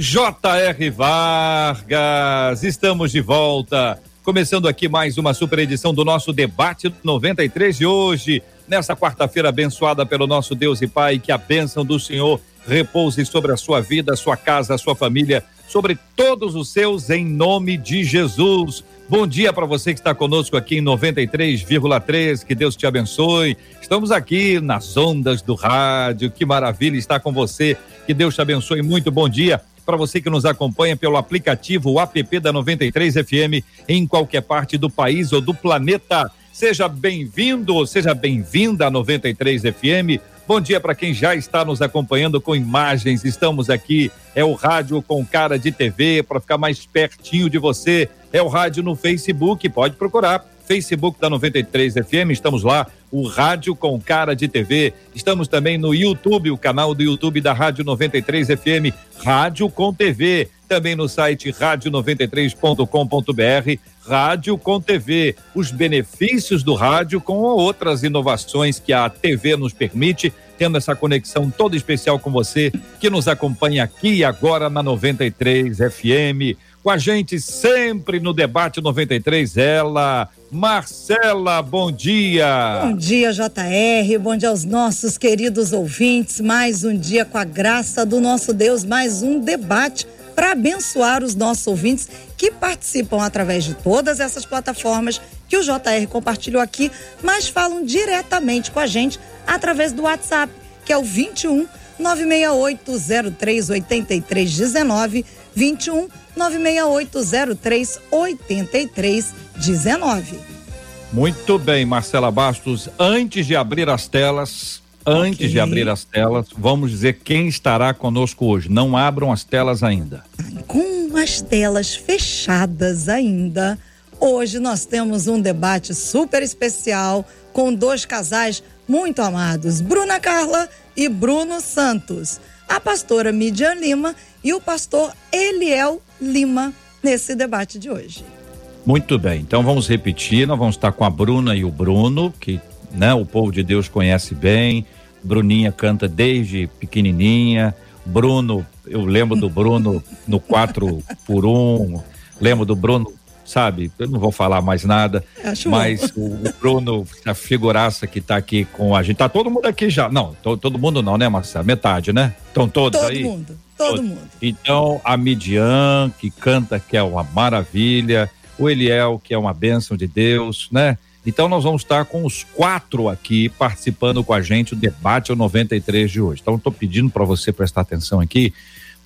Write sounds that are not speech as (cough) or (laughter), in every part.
J.R. Vargas. Estamos de volta. Começando aqui mais uma super edição do nosso debate 93 de hoje nessa quarta-feira abençoada pelo nosso Deus e Pai, que a bênção do Senhor repouse sobre a sua vida, sua casa, sua família, sobre todos os seus, em nome de Jesus. Bom dia para você que está conosco aqui em 93,3. Que Deus te abençoe. Estamos aqui nas ondas do rádio. Que maravilha estar com você. Que Deus te abençoe muito. Bom dia para você que nos acompanha pelo aplicativo app da 93 FM em qualquer parte do país ou do planeta. Seja bem-vindo, seja bem-vinda à 93 FM. Bom dia para quem já está nos acompanhando com imagens. Estamos aqui, é o rádio com cara de TV para ficar mais pertinho de você. É o rádio no Facebook, pode procurar. Facebook da 93 FM, estamos lá, o Rádio com Cara de TV. Estamos também no YouTube, o canal do YouTube da Rádio 93 FM, Rádio com TV. Também no site rádio93.com.br rádio com TV, os benefícios do rádio com outras inovações que a TV nos permite, tendo essa conexão toda especial com você que nos acompanha aqui e agora na 93 FM. Com a gente sempre no debate 93, ela, Marcela, bom dia. Bom dia, JR. Bom dia aos nossos queridos ouvintes. Mais um dia com a graça do nosso Deus, mais um debate para abençoar os nossos ouvintes que participam através de todas essas plataformas que o JR compartilhou aqui, mas falam diretamente com a gente através do WhatsApp, que é o 21 96803 8319 21 96803 8319. Muito bem, Marcela Bastos. Antes de abrir as telas, Antes okay. de abrir as telas, vamos dizer quem estará conosco hoje. Não abram as telas ainda. Com as telas fechadas ainda, hoje nós temos um debate super especial com dois casais muito amados, Bruna Carla e Bruno Santos. A pastora Midian Lima e o pastor Eliel Lima nesse debate de hoje. Muito bem, então vamos repetir, nós vamos estar com a Bruna e o Bruno, que né? O povo de Deus conhece bem. Bruninha canta desde pequenininha. Bruno, eu lembro do Bruno no 4 por 1 lembro do Bruno, sabe? Eu não vou falar mais nada, Acho mas o, o, Bruno, a figuraça que está aqui com a gente, tá todo mundo aqui já. Não, to, todo mundo não, né, Marcelo? Metade, né? Estão todos todo aí? Todo mundo, todo mundo. Então, a Midian, que canta, que é uma maravilha, o Eliel, que é uma bênção de Deus, né? Então nós vamos estar com os quatro aqui participando com a gente do debate ao 93 de hoje. Então estou pedindo para você prestar atenção aqui,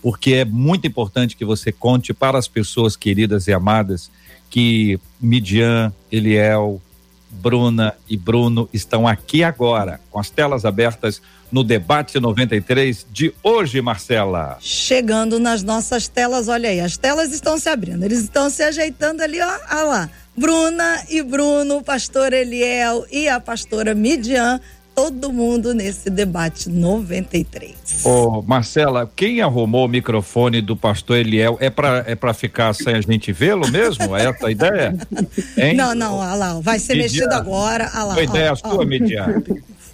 porque é muito importante que você conte para as pessoas queridas e amadas que Midian, Eliel, Bruna e Bruno estão aqui agora, com as telas abertas no debate 93 de hoje, Marcela. Chegando nas nossas telas, olha aí, as telas estão se abrindo, eles estão se ajeitando ali, ó, olha lá Bruna e Bruno, o pastor Eliel e a pastora Midian, todo mundo nesse debate 93. Ô, Marcela, quem arrumou o microfone do pastor Eliel é para é pra ficar sem a gente vê-lo mesmo? É essa a ideia? (laughs) Hein? Não, não, olha lá, vai ser Midian. mexido agora. Lá, Foi ideia ó, sua, ó. Midian?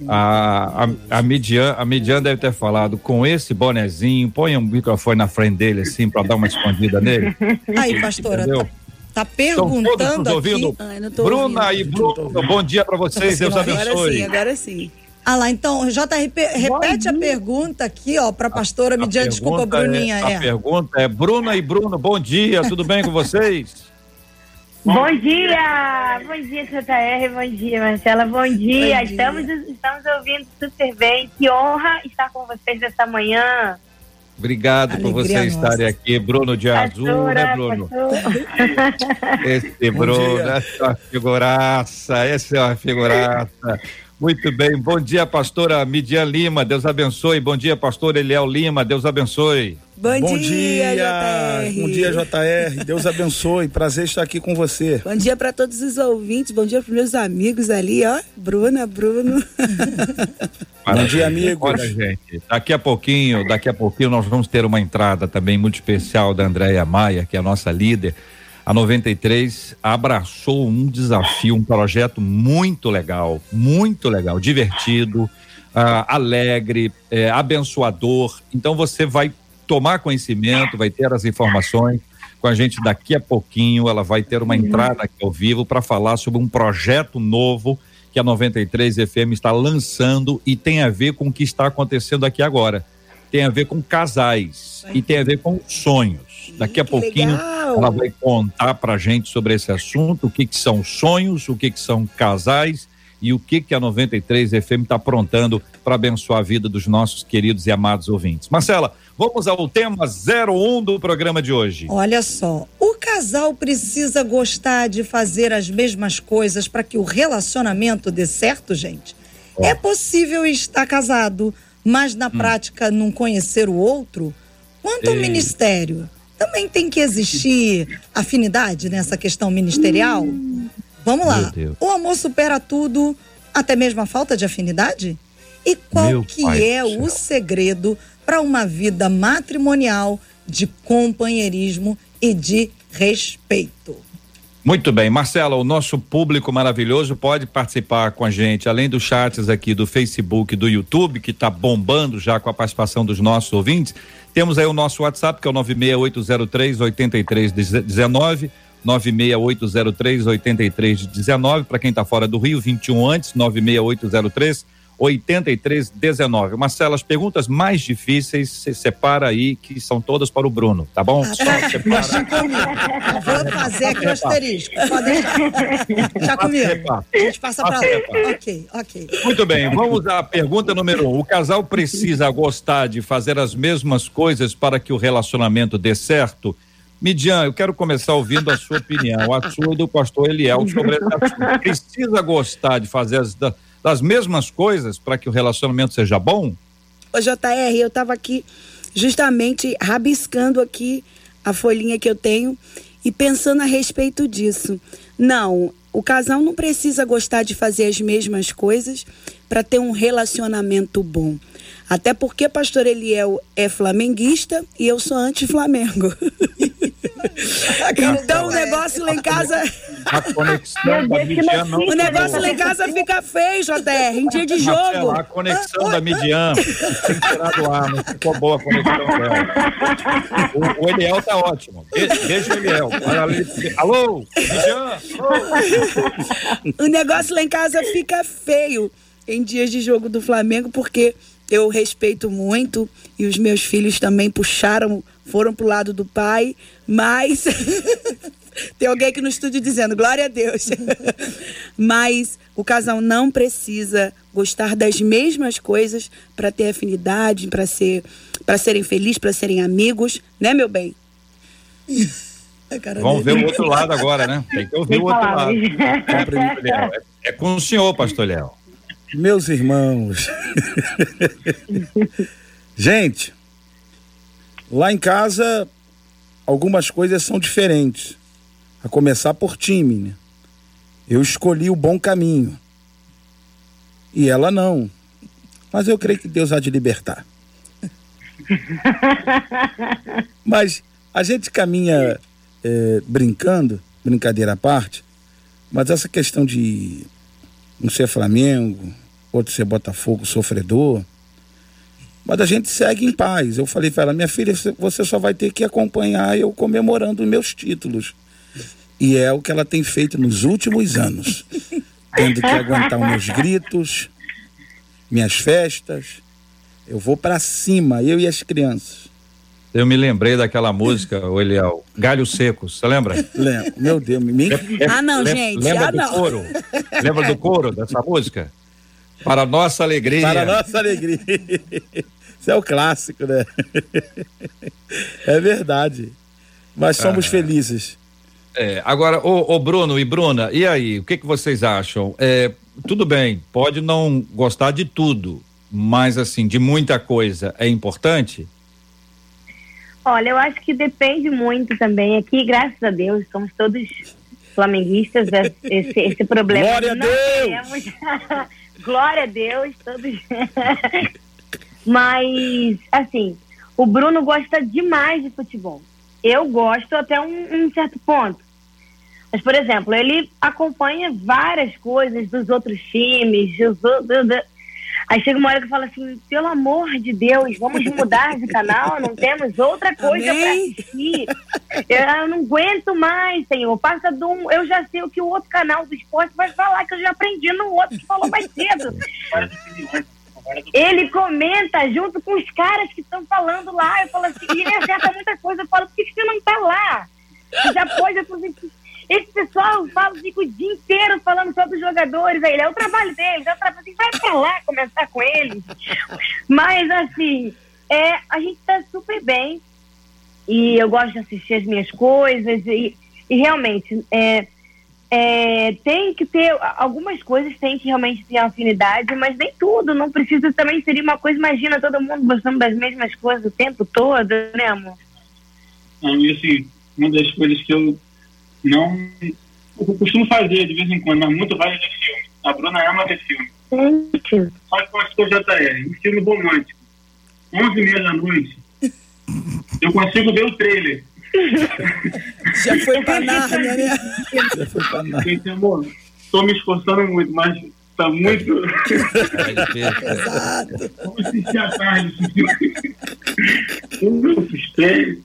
A, a, a, Midian, a Midian deve ter falado com esse bonezinho, põe um microfone na frente dele assim para dar uma escondida nele. Aí, pastora, Entendeu? Tá perguntando ouvindo. Ai, Bruna ouvindo. e Bruno, bom dia para vocês, Deus abençoe. Agora sim, agora sim. Ah lá, então, JRP, repete a pergunta aqui, ó, para a pastora me diante, desculpa, Bruninha. É, é. A pergunta é, Bruna e Bruno, bom dia, tudo bem com vocês? (laughs) Bom dia, bom dia, JR, bom dia, Marcela, bom dia. Bom dia. Estamos, estamos ouvindo super bem, que honra estar com vocês essa manhã. Obrigado Alegria por vocês estarem aqui. Bruno de Azul, né, Bruno? (laughs) Esse Bruno, essa é uma figuraça, essa é uma figuraça. Muito bem. Bom dia, pastora Midian Lima. Deus abençoe. Bom dia, pastor Eliel Lima. Deus abençoe. Bom, Bom dia, dia, JR. Bom dia, JR. Deus abençoe. Prazer estar aqui com você. Bom dia para todos os ouvintes. Bom dia para meus amigos ali, ó. Bruna, Bruno. (laughs) Bom dia, amigos. Olha, gente, daqui a pouquinho, daqui a pouquinho nós vamos ter uma entrada também muito especial da Andréia Maia, que é a nossa líder a 93 abraçou um desafio, um projeto muito legal, muito legal, divertido, uh, alegre, é, abençoador. Então você vai tomar conhecimento, vai ter as informações com a gente daqui a pouquinho. Ela vai ter uma entrada aqui ao vivo para falar sobre um projeto novo que a 93 FM está lançando e tem a ver com o que está acontecendo aqui agora. Tem a ver com casais e tem a ver com sonhos. Daqui a pouquinho legal. ela vai contar para gente sobre esse assunto, o que, que são sonhos, o que, que são casais e o que, que a 93 FM está aprontando para abençoar a vida dos nossos queridos e amados ouvintes. Marcela, vamos ao tema 01 do programa de hoje. Olha só, o casal precisa gostar de fazer as mesmas coisas para que o relacionamento dê certo, gente? É possível estar casado, mas na hum. prática não conhecer o outro? Quanto ao ministério, também tem que existir afinidade nessa questão ministerial? Vamos lá. O amor supera tudo, até mesmo a falta de afinidade? E qual Meu que é o segredo para uma vida matrimonial de companheirismo e de respeito? Muito bem, Marcela, o nosso público maravilhoso pode participar com a gente, além dos chats aqui do Facebook, do YouTube, que está bombando já com a participação dos nossos ouvintes. Temos aí o nosso WhatsApp, que é o 96803 8319. 96803 8319 para quem está fora do Rio, 21 antes, 96803 8319. Marcela, as perguntas mais difíceis você separa aí, que são todas para o Bruno, tá bom? Ah, tá. Vou fazer aqui o asterisco. Pode deixar comigo. A gente passa para lá. Ok, ok. Muito bem, vamos à pergunta número um. O casal precisa gostar de fazer as mesmas coisas para que o relacionamento dê certo? Midian, eu quero começar ouvindo a sua opinião, a sua do pastor Eliel sobre esse assunto. Precisa gostar de fazer as das mesmas coisas para que o relacionamento seja bom? Ô, JR, eu estava aqui justamente rabiscando aqui a folhinha que eu tenho e pensando a respeito disso. Não, o casal não precisa gostar de fazer as mesmas coisas para ter um relacionamento bom. Até porque pastor Eliel é flamenguista e eu sou anti-Flamengo. (laughs) então o negócio lá em casa. A conexão da Midian não. O negócio lá em casa fica feio, JR, em dia de jogo. A conexão da Midian tem que tirar do ar, não ficou boa a conexão dela. O, o Eliel tá ótimo. Beijo, Eliel. Alô, Midian? O negócio lá em casa fica feio em dias de jogo do Flamengo, porque eu respeito muito e os meus filhos também puxaram, foram pro lado do pai, mas (laughs) tem alguém aqui no estúdio dizendo glória a Deus. (laughs) mas o casal não precisa gostar das mesmas coisas para ter afinidade, para ser para serem felizes, para serem amigos, né, meu bem? (laughs) Vamos ver o outro lado agora, né? Tem que ouvir o outro lado. É, é com o senhor, pastor Léo. Meus irmãos. Gente, lá em casa algumas coisas são diferentes. A começar por time, né? Eu escolhi o bom caminho. E ela não. Mas eu creio que Deus há de libertar. (laughs) mas a gente caminha é, brincando, brincadeira à parte, mas essa questão de um ser Flamengo, outro ser Botafogo sofredor. Mas a gente segue em paz. Eu falei para ela, minha filha, você só vai ter que acompanhar eu comemorando meus títulos. E é o que ela tem feito nos últimos anos. (laughs) Tendo que aguentar os meus gritos, minhas festas. Eu vou para cima, eu e as crianças. Eu me lembrei daquela música, o Eliel, Galhos Secos, você lembra? Lembro, meu Deus, me... É, ah, não, lembra, gente, lembra ah, do não. coro? Lembra do (laughs) coro dessa música? Para nossa alegria. Para nossa alegria. Isso é o clássico, né? É verdade. Mas somos ah. felizes. É, agora, o, Bruno e Bruna, e aí, o que, que vocês acham? É, tudo bem, pode não gostar de tudo, mas assim, de muita coisa é importante? Olha, eu acho que depende muito também. Aqui, graças a Deus, somos todos flamenguistas. É, esse, esse problema Glória não a Deus! (laughs) Glória a Deus, todos. (laughs) Mas, assim, o Bruno gosta demais de futebol. Eu gosto até um, um certo ponto. Mas, por exemplo, ele acompanha várias coisas dos outros times. Dos, Aí chega uma hora que fala assim, pelo amor de Deus, vamos mudar de canal, não temos outra coisa para assistir. Eu não aguento mais, Senhor. Passa de um. Eu já sei o que o outro canal do esporte vai falar, que eu já aprendi no outro que falou mais cedo. Ele comenta junto com os caras que estão falando lá. Eu falo assim, e ele acerta muita coisa. Eu falo, por que você não está lá? Você já pode aproveitar esse pessoal fala, fica o dia inteiro falando sobre os jogadores. Aí, é o trabalho deles, é o trabalho. Assim, vai pra lá conversar com eles. Mas, assim, é, a gente tá super bem. E eu gosto de assistir as minhas coisas. E, e realmente, é, é, tem que ter. Algumas coisas tem que realmente ter afinidade, mas nem tudo. Não precisa também ser uma coisa. Imagina todo mundo gostando das mesmas coisas o tempo todo, né, amor? Não, e assim, uma das coisas que eu não. Eu costumo fazer de vez em quando, mas muito vale de filme. A Bruna ama ver filme. Sim. Só que com as coisas JR, um filme romântico. 11 e meia da noite. Eu consigo ver o trailer. (laughs) Já foi pra Nárnia, né? Já foi pra Nárnia. Tô me esforçando muito, mas tá muito. Exato. Vamos assistir à tarde. Eu assustei.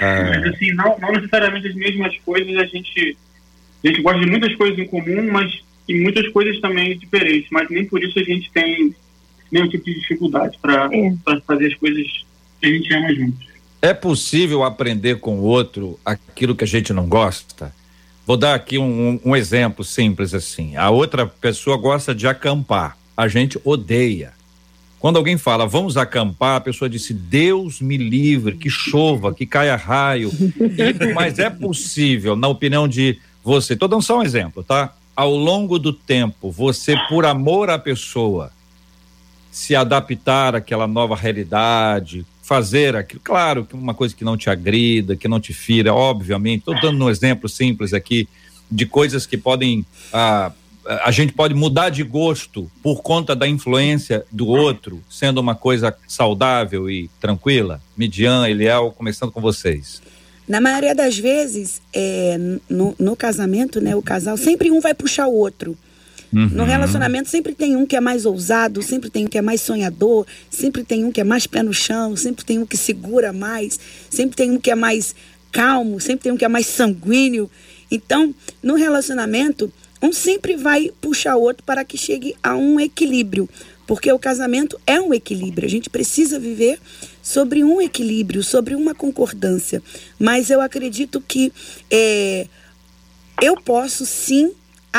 Ah. Mas assim, não, não necessariamente as mesmas coisas, a gente, a gente gosta de muitas coisas em comum, mas e muitas coisas também diferentes, mas nem por isso a gente tem nenhum tipo de dificuldade para é. fazer as coisas que a gente ama juntos. É possível aprender com o outro aquilo que a gente não gosta? Vou dar aqui um, um exemplo simples assim. A outra pessoa gosta de acampar, a gente odeia. Quando alguém fala, vamos acampar, a pessoa disse, Deus me livre, que chova, que caia raio. (laughs) Mas é possível, na opinião de você, estou dando só um exemplo, tá? Ao longo do tempo, você, por amor à pessoa, se adaptar àquela nova realidade, fazer aquilo, claro, uma coisa que não te agrida, que não te fira, obviamente. Estou dando um exemplo simples aqui de coisas que podem. Ah, a gente pode mudar de gosto por conta da influência do outro, sendo uma coisa saudável e tranquila? Midian, Eliel, começando com vocês. Na maioria das vezes, é, no, no, casamento, né, o casal, sempre um vai puxar o outro. Uhum. No relacionamento, sempre tem um que é mais ousado, sempre tem um que é mais sonhador, sempre tem um que é mais pé no chão, sempre tem um que segura mais, sempre tem um que é mais calmo, sempre tem um que é mais sanguíneo. Então, no relacionamento, um sempre vai puxar o outro para que chegue a um equilíbrio, porque o casamento é um equilíbrio. A gente precisa viver sobre um equilíbrio, sobre uma concordância. Mas eu acredito que é, eu posso sim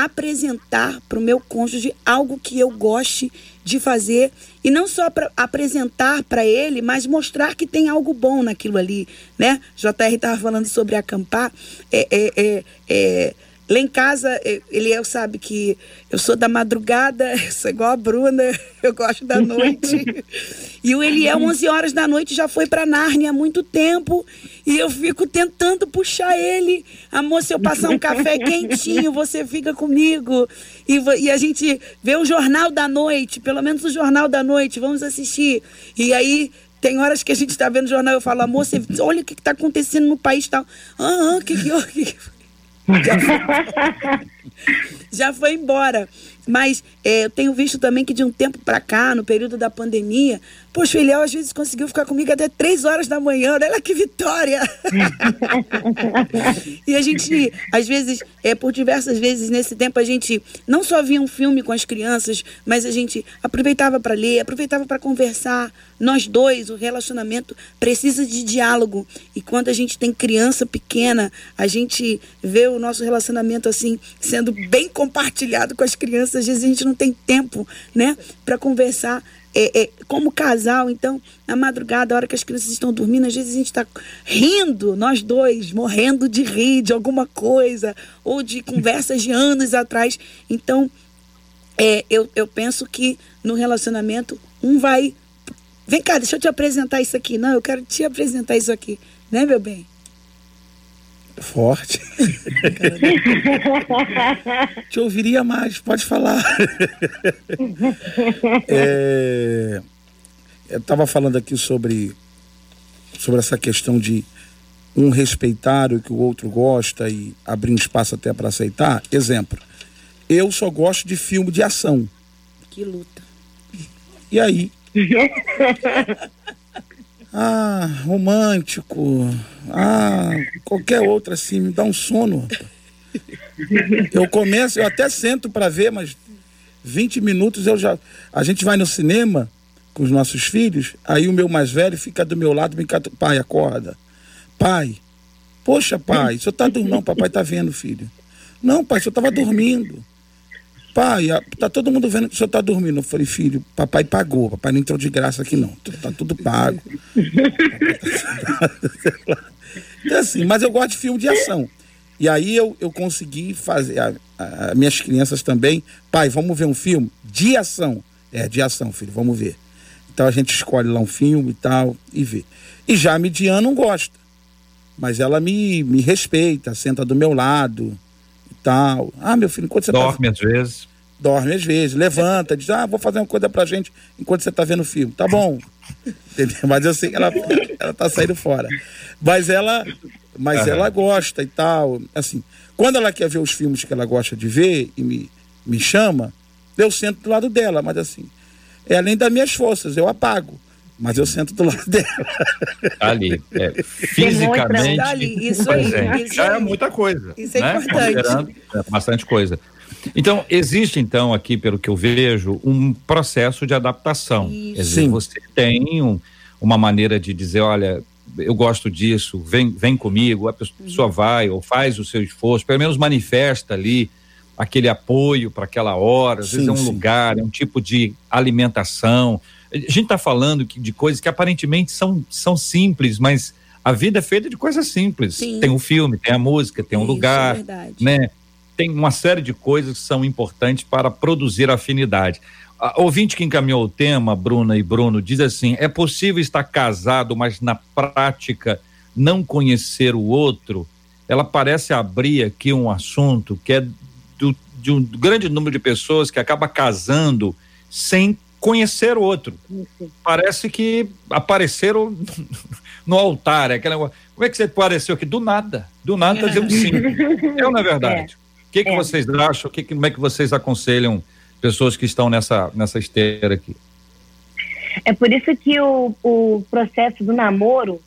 apresentar para o meu cônjuge algo que eu goste de fazer e não só para apresentar para ele, mas mostrar que tem algo bom naquilo ali, né? JR estava falando sobre acampar, é, é, é, é Lá em casa, ele eu sabe que eu sou da madrugada, (laughs) sou igual a Bruna, (laughs) eu gosto da noite. (laughs) e o Eliel, 11 horas da noite, já foi para Nárnia há muito tempo. E eu fico tentando puxar ele. Amor, se eu passar um café quentinho, você fica comigo. E, e a gente vê o Jornal da Noite, pelo menos o Jornal da Noite, vamos assistir. E aí tem horas que a gente está vendo o jornal, eu falo, amor, você, olha o que está acontecendo no país tal. Ah, o que que, que, foi, (laughs) já foi embora. Mas é, eu tenho visto também que de um tempo para cá, no período da pandemia, poxa, o Eliel às vezes conseguiu ficar comigo até três horas da manhã. Olha que vitória! (laughs) e a gente, às vezes, é, por diversas vezes nesse tempo, a gente não só via um filme com as crianças, mas a gente aproveitava para ler, aproveitava para conversar. Nós dois, o relacionamento precisa de diálogo. E quando a gente tem criança pequena, a gente vê o nosso relacionamento assim sendo bem compartilhado com as crianças às vezes a gente não tem tempo, né, para conversar é, é, como casal, então, na madrugada, a hora que as crianças estão dormindo, às vezes a gente está rindo, nós dois, morrendo de rir de alguma coisa, ou de conversas de anos atrás. Então, é, eu, eu penso que no relacionamento, um vai. Vem cá, deixa eu te apresentar isso aqui. Não, eu quero te apresentar isso aqui. Né, meu bem? Forte. (laughs) Te ouviria mais, pode falar. (laughs) é, eu estava falando aqui sobre, sobre essa questão de um respeitar o que o outro gosta e abrir um espaço até para aceitar. Exemplo, eu só gosto de filme de ação. Que luta. E aí? (laughs) Ah, romântico. Ah, qualquer outra assim, me dá um sono. Eu começo, eu até sento para ver, mas 20 minutos eu já. A gente vai no cinema com os nossos filhos, aí o meu mais velho fica do meu lado, me cata, pai, acorda. Pai, poxa, pai, senhor tá dormindo? Não, papai tá vendo, filho. Não, pai, senhor tava dormindo. Pai, tá todo mundo vendo que o senhor tá dormindo. Eu falei, filho, papai pagou, papai não entrou de graça aqui não. Tá tudo pago. (laughs) então, assim, mas eu gosto de filme de ação. E aí eu, eu consegui fazer, a, a, minhas crianças também, pai, vamos ver um filme de ação. É, de ação, filho, vamos ver. Então a gente escolhe lá um filme e tal e vê. E já a Midian não gosta. Mas ela me, me respeita, senta do meu lado tal. Ah, meu filho, enquanto você tá Dorme tá... às vezes. Dorme às vezes, levanta, diz, ah, vou fazer uma coisa pra gente enquanto você tá vendo o filme. Tá bom. Entendeu? Mas eu sei que ela, ela tá saindo fora. Mas ela, mas uhum. ela gosta e tal. Assim, quando ela quer ver os filmes que ela gosta de ver e me, me chama, eu sento do lado dela, mas assim, é além das minhas forças, eu apago mas eu sento do lado dela. Ali, é, fisicamente. Ali, isso aí, isso já é muita coisa. Isso é né? importante. É bastante coisa. Então, existe, então, aqui, pelo que eu vejo, um processo de adaptação. Sim. Você tem um, uma maneira de dizer, olha, eu gosto disso, vem, vem comigo, a pessoa uhum. vai ou faz o seu esforço, pelo menos manifesta ali aquele apoio para aquela hora, às sim, vezes é um sim. lugar, é um tipo de alimentação, a gente está falando que, de coisas que aparentemente são, são simples, mas a vida é feita de coisas simples. Sim. Tem o um filme, tem a música, tem um Isso, lugar, é né? Tem uma série de coisas que são importantes para produzir afinidade. A ouvinte que encaminhou o tema, Bruna e Bruno, diz assim: é possível estar casado, mas na prática não conhecer o outro? Ela parece abrir aqui um assunto que é do, de um grande número de pessoas que acaba casando sem conhecer o outro. Parece que apareceram (laughs) no altar. É aquela, como é que você apareceu aqui? Do nada. Do nada tá dizendo (laughs) sim. É ou não é verdade? O que, que é. vocês acham? Que, como é que vocês aconselham pessoas que estão nessa, nessa esteira aqui? É por isso que o, o processo do namoro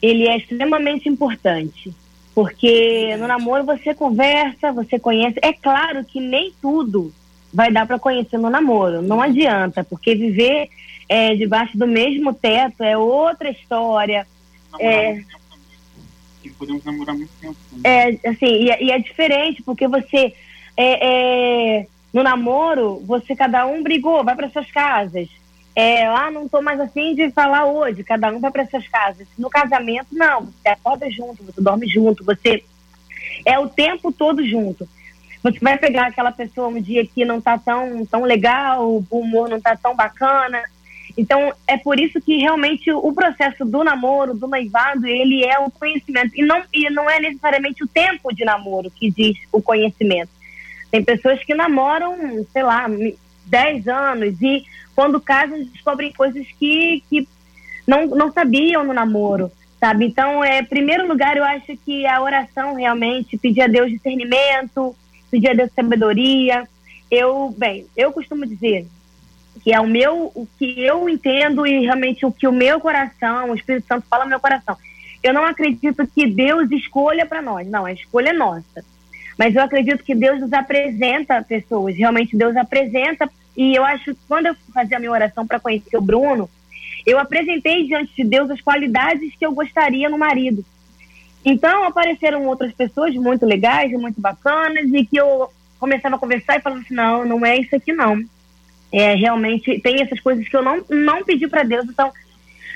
ele é extremamente importante. Porque no namoro você conversa, você conhece. É claro que nem tudo vai dar para conhecer no namoro. Não adianta, porque viver é, debaixo do mesmo teto é outra história. é, podemos namorar muito tempo. É, assim, e, é, e, é diferente, porque você. É, é, no namoro, você cada um brigou, vai para suas casas. É, ah, não tô mais afim de falar hoje, cada um vai para suas casas. No casamento, não, você acorda junto, você dorme junto, você é o tempo todo junto. Você vai pegar aquela pessoa um dia que não está tão, tão legal, o humor não está tão bacana. Então, é por isso que realmente o processo do namoro, do noivado, ele é o conhecimento. E não, e não é necessariamente o tempo de namoro que diz o conhecimento. Tem pessoas que namoram, sei lá, 10 anos e quando casam descobrem coisas que, que não, não sabiam no namoro, sabe? Então, é primeiro lugar, eu acho que a oração realmente, pedir a Deus discernimento, pedir a Deus sabedoria. Eu, bem, eu costumo dizer que é o meu, o que eu entendo e realmente o que o meu coração, o Espírito Santo fala no meu coração. Eu não acredito que Deus escolha para nós, não, a escolha é nossa. Mas eu acredito que Deus nos apresenta pessoas, realmente Deus apresenta, e eu acho que quando eu fazia a minha oração para conhecer o Bruno, eu apresentei diante de Deus as qualidades que eu gostaria no marido. Então apareceram outras pessoas muito legais, muito bacanas, e que eu começava a conversar e falava assim, não, não é isso aqui não. É, realmente tem essas coisas que eu não, não pedi para Deus. Então,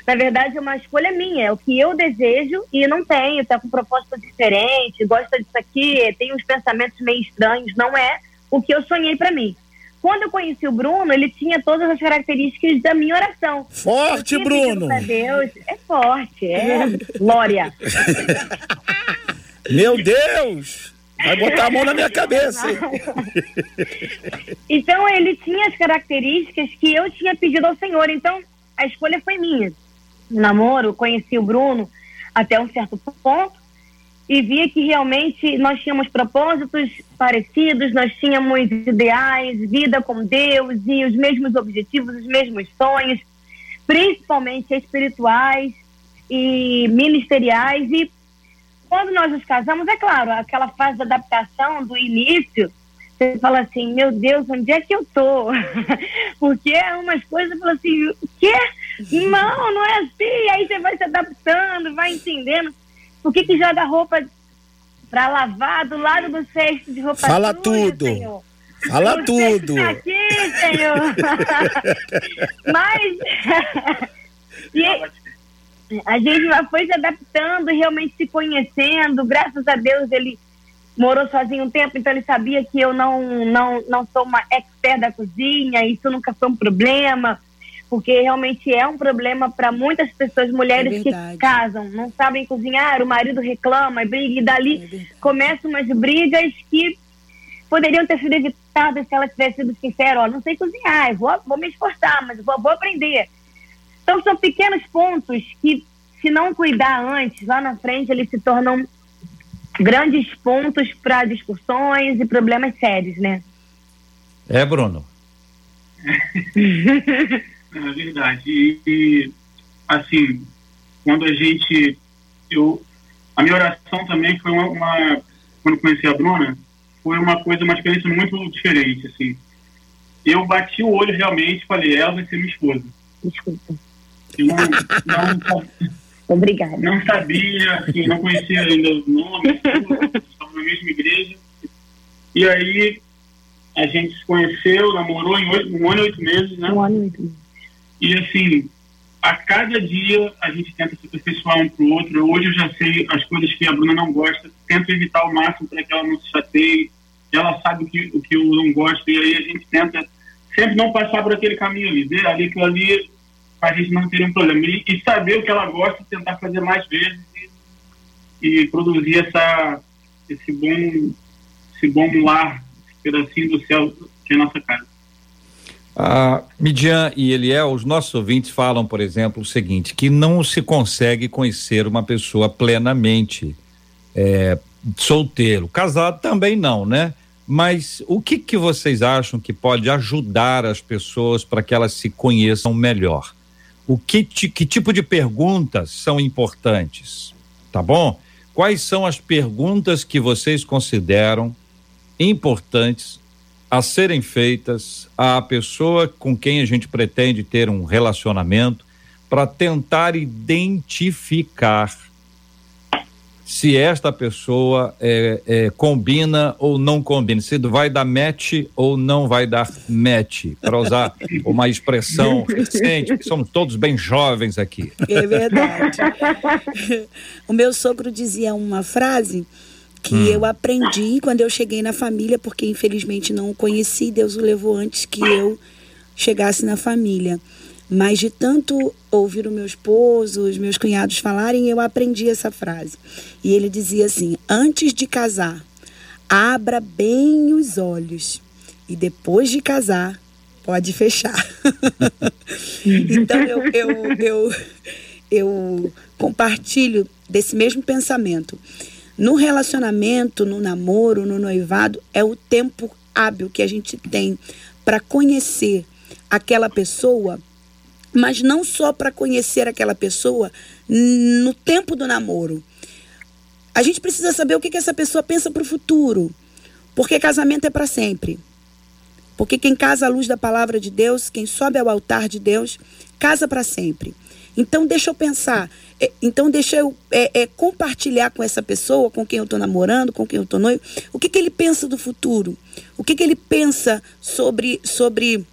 na verdade, é uma escolha minha, é o que eu desejo e não tenho, tá com propósito diferente, gosta disso aqui, tem uns pensamentos meio estranhos, não é o que eu sonhei para mim. Quando eu conheci o Bruno, ele tinha todas as características da minha oração. Forte, Bruno! Deus, é forte, é glória. (laughs) Meu Deus! Vai botar a mão na minha cabeça. então ele tinha as características que eu tinha pedido ao Senhor. Então a escolha foi minha. Namoro, conheci o Bruno até um certo ponto e via que realmente nós tínhamos propósitos parecidos, nós tínhamos ideais, vida com Deus e os mesmos objetivos, os mesmos sonhos, principalmente espirituais e ministeriais. E quando nós nos casamos, é claro, aquela fase de adaptação do início, você fala assim, meu Deus, onde é que eu tô? (laughs) Porque é umas coisas, fala assim, o quê? Não, não é assim. Aí você vai se adaptando, vai entendendo. Por que, que joga roupa para lavar do lado do cesto de roupa Fala suja, tudo. Senhor? Fala tudo. Aqui, Senhor. (laughs) Mas (laughs) a gente foi se adaptando, realmente se conhecendo. Graças a Deus ele morou sozinho um tempo, então ele sabia que eu não não não sou uma expert da cozinha. Isso nunca foi um problema porque realmente é um problema para muitas pessoas, mulheres é que casam, não sabem cozinhar, o marido reclama, briga, e dali é começam umas brigas que poderiam ter sido evitadas se ela tivesse sido sincera, ó, não sei cozinhar, vou, vou me esforçar, mas vou, vou aprender. Então são pequenos pontos que, se não cuidar antes, lá na frente eles se tornam grandes pontos para discussões e problemas sérios, né? É, Bruno. (laughs) É verdade. E, e, assim, quando a gente. Eu, a minha oração também foi uma, uma, Quando conheci a Bruna, foi uma coisa, uma experiência muito diferente. Assim. Eu bati o olho realmente e falei: ela vai ser minha esposa. Desculpa. Eu (laughs) não, Obrigada. Não sabia, assim, não conhecia ainda o nome, estava na mesma igreja. E aí a gente se conheceu, namorou em oito, um ano e oito meses, né? Um ano e oito meses. E assim, a cada dia a gente tenta se aperfeiçoar um pro outro. Hoje eu já sei as coisas que a Bruna não gosta, tento evitar ao máximo para que ela não se chateie. Ela sabe o que, o que eu não gosto, e aí a gente tenta sempre não passar por aquele caminho ali, ver ali que ali a gente não ter um problema. E, e, saber o que ela gosta e tentar fazer mais vezes e, e produzir essa, esse bom esse bom lar, esse pedacinho do céu que é a nossa casa. A Midian e Eliel, os nossos ouvintes falam, por exemplo, o seguinte: que não se consegue conhecer uma pessoa plenamente é, solteiro. Casado também não, né? Mas o que, que vocês acham que pode ajudar as pessoas para que elas se conheçam melhor? O que, que tipo de perguntas são importantes? Tá bom? Quais são as perguntas que vocês consideram importantes a serem feitas à pessoa com quem a gente pretende ter um relacionamento para tentar identificar se esta pessoa é, é, combina ou não combina, se vai dar match ou não vai dar match, para usar uma expressão (laughs) recente, que somos todos bem jovens aqui. É verdade. o meu sogro dizia uma frase que hum. eu aprendi quando eu cheguei na família, porque infelizmente não o conheci, Deus o levou antes que eu chegasse na família. Mas de tanto ouvir o meu esposo, os meus cunhados falarem, eu aprendi essa frase. E ele dizia assim: antes de casar, abra bem os olhos. E depois de casar, pode fechar. (laughs) então eu, eu, eu, eu compartilho desse mesmo pensamento. No relacionamento, no namoro, no noivado, é o tempo hábil que a gente tem para conhecer aquela pessoa, mas não só para conhecer aquela pessoa no tempo do namoro. A gente precisa saber o que, que essa pessoa pensa para o futuro, porque casamento é para sempre. Porque quem casa à luz da palavra de Deus, quem sobe ao altar de Deus, casa para sempre. Então, deixa eu pensar. É, então, deixa eu é, é, compartilhar com essa pessoa, com quem eu estou namorando, com quem eu estou noivo, o que, que ele pensa do futuro. O que, que ele pensa sobre, sobre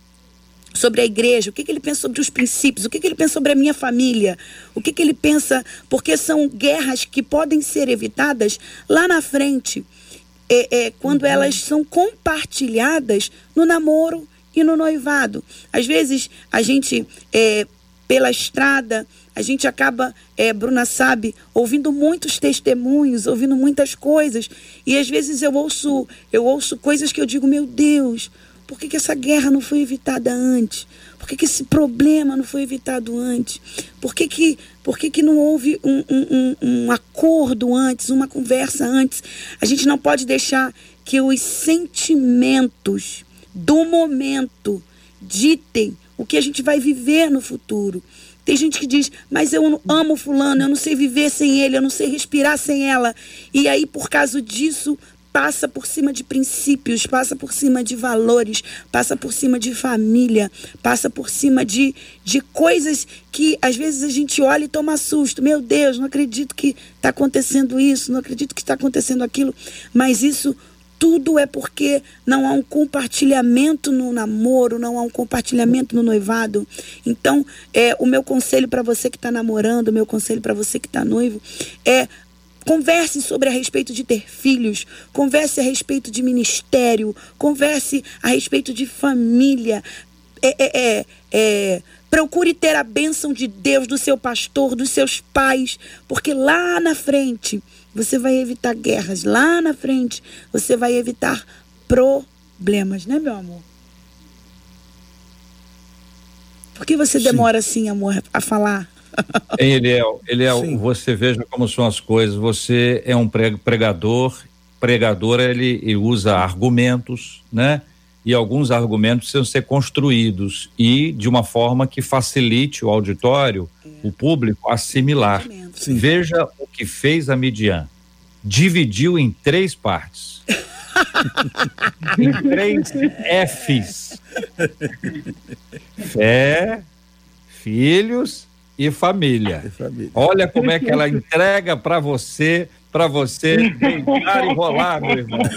sobre a igreja, o que, que ele pensa sobre os princípios, o que, que ele pensa sobre a minha família, o que, que ele pensa, porque são guerras que podem ser evitadas lá na frente, é, é, quando uhum. elas são compartilhadas no namoro e no noivado. Às vezes a gente, é, pela estrada, a gente acaba, é, Bruna sabe, ouvindo muitos testemunhos, ouvindo muitas coisas, e às vezes eu ouço, eu ouço coisas que eu digo, meu Deus, por que, que essa guerra não foi evitada antes? Por que, que esse problema não foi evitado antes? Por que, que, por que, que não houve um, um, um acordo antes, uma conversa antes? A gente não pode deixar que os sentimentos do momento ditem o que a gente vai viver no futuro. Tem gente que diz, mas eu amo fulano, eu não sei viver sem ele, eu não sei respirar sem ela. E aí, por causa disso, passa por cima de princípios, passa por cima de valores, passa por cima de família, passa por cima de, de coisas que às vezes a gente olha e toma susto. Meu Deus, não acredito que está acontecendo isso, não acredito que está acontecendo aquilo. Mas isso tudo é porque não há um compartilhamento no namoro, não há um compartilhamento no noivado. Então, é o meu conselho para você que está namorando, o meu conselho para você que está noivo é Converse sobre a respeito de ter filhos, converse a respeito de ministério, converse a respeito de família. É, é, é, é, procure ter a bênção de Deus, do seu pastor, dos seus pais, porque lá na frente você vai evitar guerras, lá na frente você vai evitar problemas, né, meu amor? Por que você Sim. demora assim, amor, a falar? (laughs) Hein, Eliel, Eliel Sim. você veja como são as coisas. Você é um pregador, pregador ele, ele usa argumentos, né? E alguns argumentos precisam ser construídos e de uma forma que facilite o auditório, é. o público, assimilar. Veja o que fez a Midian. Dividiu em três partes. (laughs) em três Fs. (laughs) Fé, filhos e família. E família. Olha como é que ela entrega para você, para você deitar e rolar, meu irmão. (laughs)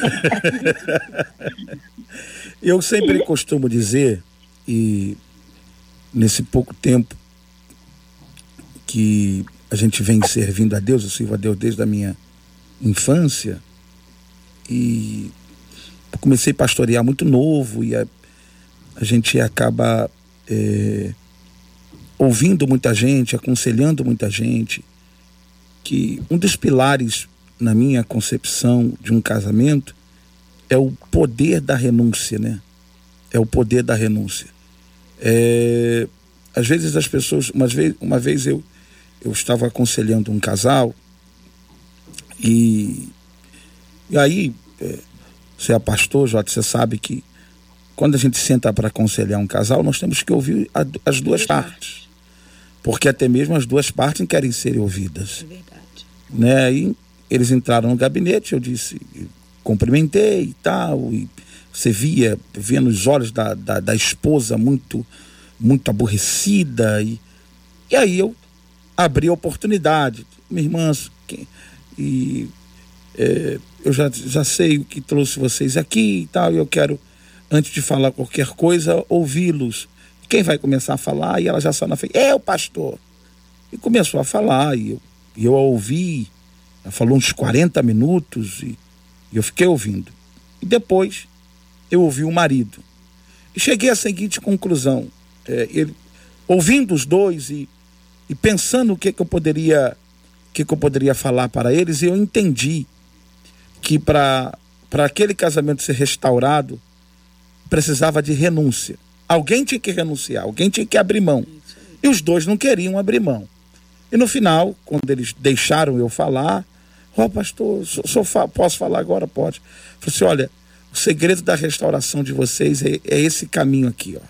Eu sempre costumo dizer, e nesse pouco tempo que a gente vem servindo a Deus, eu sirvo a Deus desde a minha infância, e comecei a pastorear muito novo, e a, a gente acaba. É, ouvindo muita gente, aconselhando muita gente, que um dos pilares na minha concepção de um casamento é o poder da renúncia, né? É o poder da renúncia. É, às vezes as pessoas, uma vez, uma vez eu, eu estava aconselhando um casal e, e aí, é, você é pastor, Jota, você sabe que quando a gente senta para aconselhar um casal, nós temos que ouvir a, as duas partes porque até mesmo as duas partes querem ser ouvidas. É verdade. Né? E eles entraram no gabinete, eu disse, cumprimentei e tal, e você via, via nos olhos da, da, da esposa muito, muito aborrecida, e, e aí eu abri a oportunidade. Minha irmã, e é, eu já, já sei o que trouxe vocês aqui e tal, e eu quero, antes de falar qualquer coisa, ouvi-los quem vai começar a falar? E ela já saiu na frente, é o pastor. E começou a falar, e eu, e eu a ouvi, ela falou uns 40 minutos, e, e eu fiquei ouvindo. E depois eu ouvi o marido. E cheguei à seguinte conclusão: é, ele, ouvindo os dois e, e pensando o que, que eu poderia que, que eu poderia falar para eles, eu entendi que para aquele casamento ser restaurado precisava de renúncia. Alguém tinha que renunciar, alguém tinha que abrir mão. E os dois não queriam abrir mão. E no final, quando eles deixaram eu falar, ó oh, pastor, só, só, posso falar agora? Pode. Falei assim, olha, o segredo da restauração de vocês é, é esse caminho aqui, ó.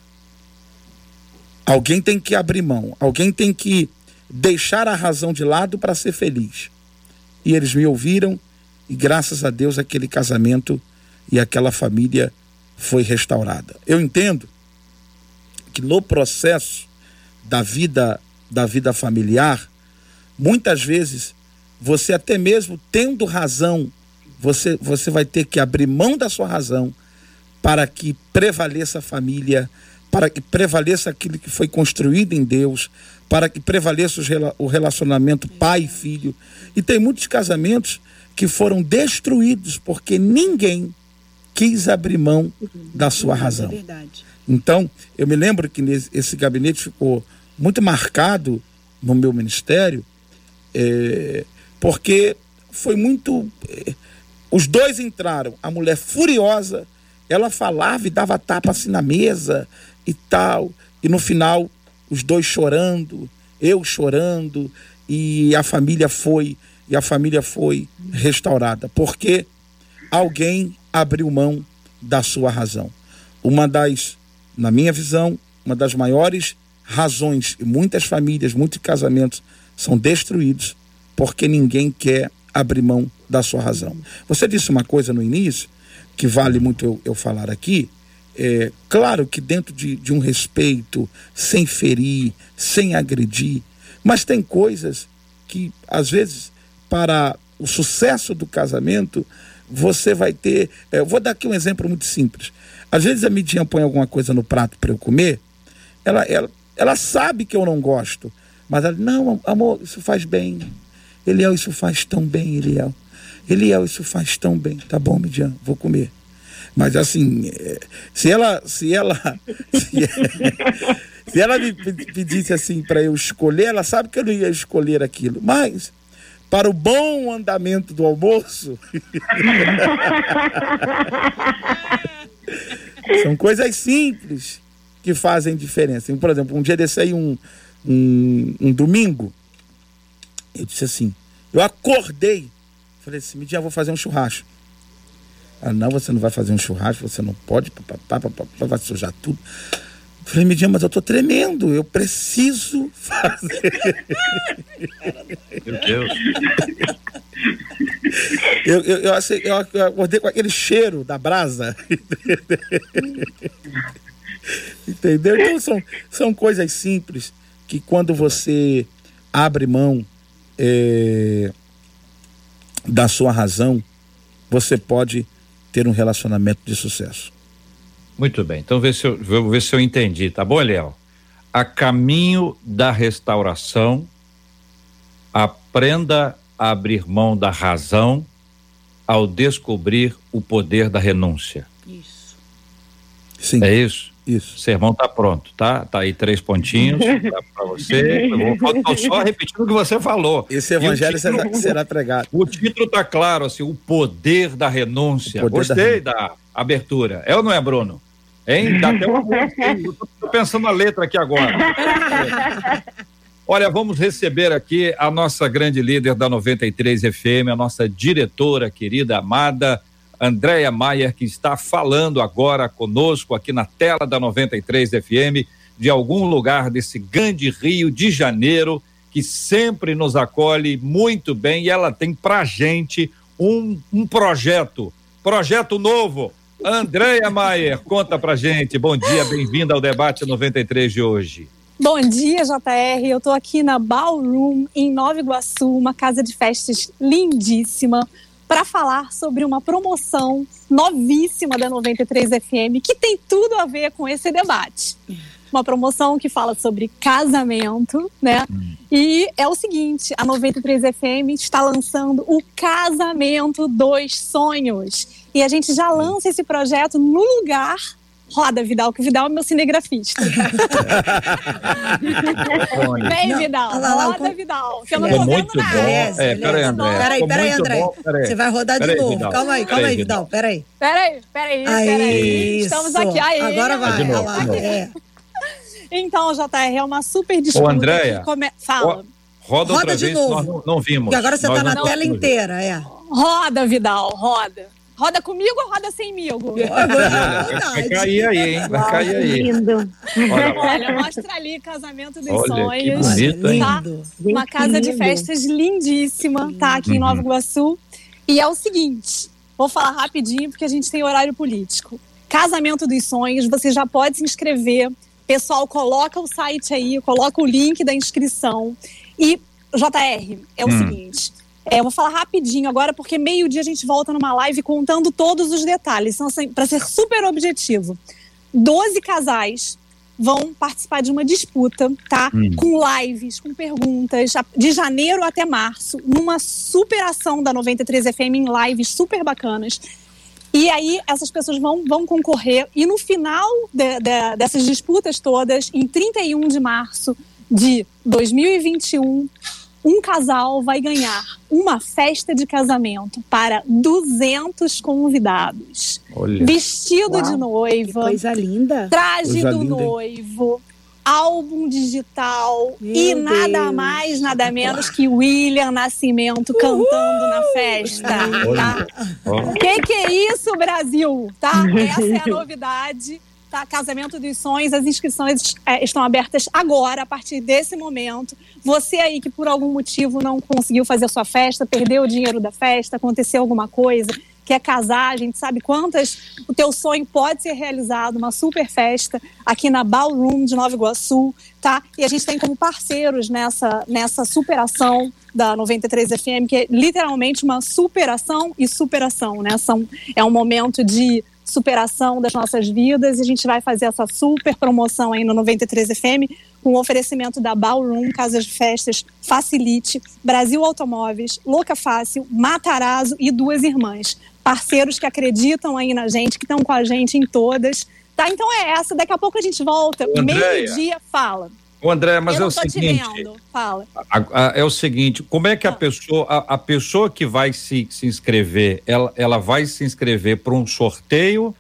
Alguém tem que abrir mão, alguém tem que deixar a razão de lado para ser feliz. E eles me ouviram e graças a Deus aquele casamento e aquela família foi restaurada. Eu entendo que no processo da vida da vida familiar, muitas vezes você até mesmo tendo razão, você você vai ter que abrir mão da sua razão para que prevaleça a família, para que prevaleça aquilo que foi construído em Deus, para que prevaleça o relacionamento pai e filho. E tem muitos casamentos que foram destruídos porque ninguém quis abrir mão da sua razão. Então, eu me lembro que esse gabinete ficou muito marcado no meu ministério, é, porque foi muito. É, os dois entraram, a mulher furiosa, ela falava e dava tapa assim na mesa e tal, e no final, os dois chorando, eu chorando, e a família foi, e a família foi restaurada, porque alguém abriu mão da sua razão. Uma das, na minha visão, uma das maiores razões, e muitas famílias, muitos casamentos são destruídos porque ninguém quer abrir mão da sua razão. Você disse uma coisa no início, que vale muito eu, eu falar aqui. É, claro que dentro de, de um respeito, sem ferir, sem agredir, mas tem coisas que, às vezes, para o sucesso do casamento, você vai ter. É, eu vou dar aqui um exemplo muito simples. Às vezes a Midinha põe alguma coisa no prato para eu comer, ela, ela, ela sabe que eu não gosto, mas ela, não, amor, isso faz bem. Eliel, isso faz tão bem, Eliel. Eliel, isso faz tão bem. Tá bom, Midian, vou comer. Mas assim, é, se ela, (laughs) se ela, se ela me pedisse assim para eu escolher, ela sabe que eu não ia escolher aquilo. Mas para o bom andamento do almoço. (laughs) São coisas simples que fazem diferença. Por exemplo, um dia desse aí, um, um, um domingo, eu disse assim, eu acordei, falei assim, me vou fazer um churrasco. Ah, não, você não vai fazer um churrasco, você não pode, papapá, papapá, vai sujar tudo. Falei, Midian, mas eu tô tremendo, eu preciso (laughs) fazer. Meu Deus. (laughs) (laughs) Eu, eu, eu, assim, eu, acordei com aquele cheiro da brasa. (laughs) Entendeu? Então são, são coisas simples que quando você abre mão é, da sua razão, você pode ter um relacionamento de sucesso. Muito bem, então vê se eu, vou ver se eu entendi, tá bom, Eliel? A caminho da restauração, aprenda abrir mão da razão ao descobrir o poder da renúncia. Isso. Sim. É isso? Isso. O sermão tá pronto, tá? Tá aí três pontinhos (laughs) para você. Eu vou, tô só repetindo o que você falou. Esse evangelho título, será, será, pregado. O título tá claro, assim, o poder da renúncia. Poder Gostei da... da... abertura. É ou não é, Bruno? Hein? Dá até (laughs) uma. Estou pensando na letra aqui agora. (laughs) Olha, vamos receber aqui a nossa grande líder da 93 FM, a nossa diretora querida, amada, Andréia Maier, que está falando agora conosco aqui na tela da 93 FM, de algum lugar desse grande Rio de Janeiro, que sempre nos acolhe muito bem e ela tem pra gente um, um projeto, projeto novo, Andréia Maier, conta pra gente. Bom dia, bem-vinda ao debate 93 de hoje. Bom dia, JR. Eu estou aqui na Ballroom, em Nova Iguaçu, uma casa de festas lindíssima, para falar sobre uma promoção novíssima da 93 FM que tem tudo a ver com esse debate. Uma promoção que fala sobre casamento, né? E é o seguinte: a 93 FM está lançando o Casamento dos Sonhos. E a gente já lança esse projeto no lugar Roda, Vidal, que o Vidal é meu cinegrafista. Vem, Vidal. roda, Vidal. Que eu não tô vendo muito nada. Bom. É, peraí, André. Peraí, peraí, André. Você vai rodar de novo. Vidal. Calma aí, calma aí, Vidal. Peraí. Peraí, peraí, peraí. Estamos aqui. Aí, Agora vai. Novo, é. Então, JR, é uma super disputa. Ô, Andréia. Come... Fala. Roda, roda de vez, novo. Nós não, não vimos. E agora você está na tela inteira, é. Roda, Vidal, roda. Roda comigo ou roda semigo? (laughs) Vai cair aí, hein? Vai cair aí. Lindo. Olha, Olha, mostra ali Casamento dos Olha, Sonhos. Que bonito, hein? Tá? Uma casa de festas lindíssima, tá? Aqui em Nova uhum. Iguaçu. E é o seguinte, vou falar rapidinho porque a gente tem horário político. Casamento dos Sonhos, você já pode se inscrever. Pessoal, coloca o site aí, coloca o link da inscrição. E, JR, é o hum. seguinte é, eu vou falar rapidinho agora, porque meio-dia a gente volta numa live contando todos os detalhes, então, assim, para ser super objetivo. 12 casais vão participar de uma disputa, tá? Hum. Com lives, com perguntas, de janeiro até março, numa superação da 93 FM em lives super bacanas. E aí essas pessoas vão, vão concorrer e no final de, de, dessas disputas todas, em 31 de março de 2021, um casal vai ganhar uma festa de casamento para 200 convidados. Olha. Vestido Uau, de noiva. coisa linda. Traje coisa do linda, noivo. Álbum digital Meu e nada Deus. mais, nada menos que William Nascimento Uhul. cantando na festa. Tá? O que, que é isso, Brasil? Tá? (laughs) Essa é a novidade tá? Casamento dos Sonhos, as inscrições é, estão abertas agora, a partir desse momento. Você aí que por algum motivo não conseguiu fazer sua festa, perdeu o dinheiro da festa, aconteceu alguma coisa, quer casar, a gente sabe quantas o teu sonho pode ser realizado, uma super festa aqui na Ballroom de Nova Iguaçu, tá? E a gente tem como parceiros nessa, nessa superação da 93 FM, que é literalmente uma superação e superação, né? São, é um momento de superação das nossas vidas e a gente vai fazer essa super promoção aí no 93 FM com o oferecimento da Ballroom, Casas de Festas, Facilite, Brasil Automóveis, Louca Fácil, Matarazzo e Duas Irmãs. Parceiros que acreditam aí na gente, que estão com a gente em todas. Tá, então é essa. Daqui a pouco a gente volta. Meio-dia, fala. O André, mas é o seguinte. Fala. A, a, é o seguinte, como é que a pessoa, a, a, pessoa que vai se, se inscrever, ela, ela vai se inscrever para um sorteio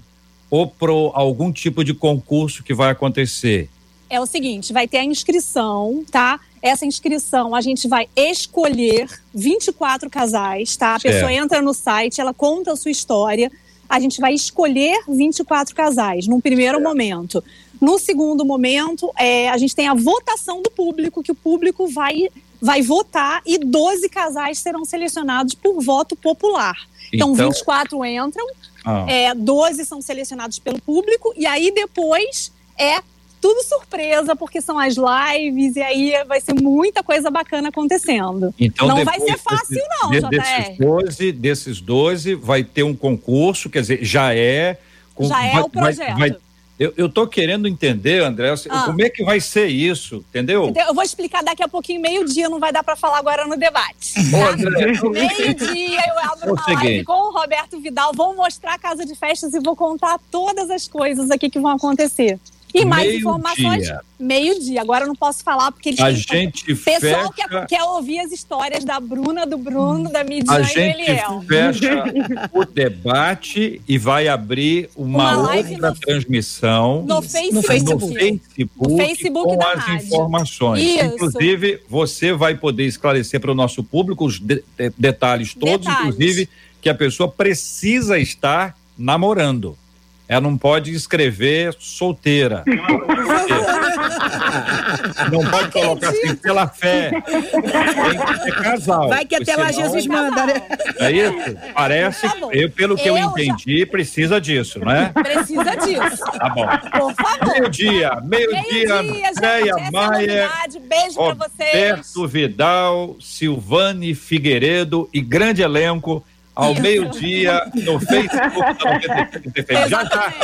ou para algum tipo de concurso que vai acontecer? É o seguinte, vai ter a inscrição, tá? Essa inscrição a gente vai escolher 24 casais, tá? A certo. pessoa entra no site, ela conta a sua história, a gente vai escolher 24 casais num primeiro certo. momento. No segundo momento, é, a gente tem a votação do público, que o público vai, vai votar e 12 casais serão selecionados por voto popular. Então, então 24 entram, ah. é, 12 são selecionados pelo público, e aí depois é tudo surpresa, porque são as lives, e aí vai ser muita coisa bacana acontecendo. Então, não vai ser fácil, desses, não, de, desses 12, desses 12, vai ter um concurso, quer dizer, já é. Com, já é vai, o projeto. Vai, vai eu, eu tô querendo entender, André, ah. como é que vai ser isso, entendeu? Eu vou explicar daqui a pouquinho, meio-dia, não vai dar para falar agora no debate. Tá? meio-dia eu abro uma live com o Roberto Vidal, vou mostrar a casa de festas e vou contar todas as coisas aqui que vão acontecer. E mais meio informações, meio-dia. Agora eu não posso falar porque eles a gente pessoal fecha... quer, quer ouvir as histórias da Bruna, do Bruno, da Midian e do Eliel. fecha o (laughs) debate e vai abrir uma, uma outra no, transmissão no Facebook, no Facebook, no Facebook, no Facebook com as rádio. informações. Isso. Inclusive, você vai poder esclarecer para o nosso público os de, de, detalhes todos, detalhes. inclusive que a pessoa precisa estar namorando. Ela não pode escrever solteira. (laughs) Não pode colocar assim, pela fé. Tem que ser casal. Vai que até lá Jesus manda, né? É isso? Parece, tá eu, pelo que eu, eu entendi, já... precisa disso, né? Precisa disso. Tá bom. Por favor. Meio-dia, meio-dia, meio Andréia Maia, Beijo Roberto pra vocês. Roberto Vidal, Silvane Figueiredo e grande elenco ao meio-dia no Facebook Já, já.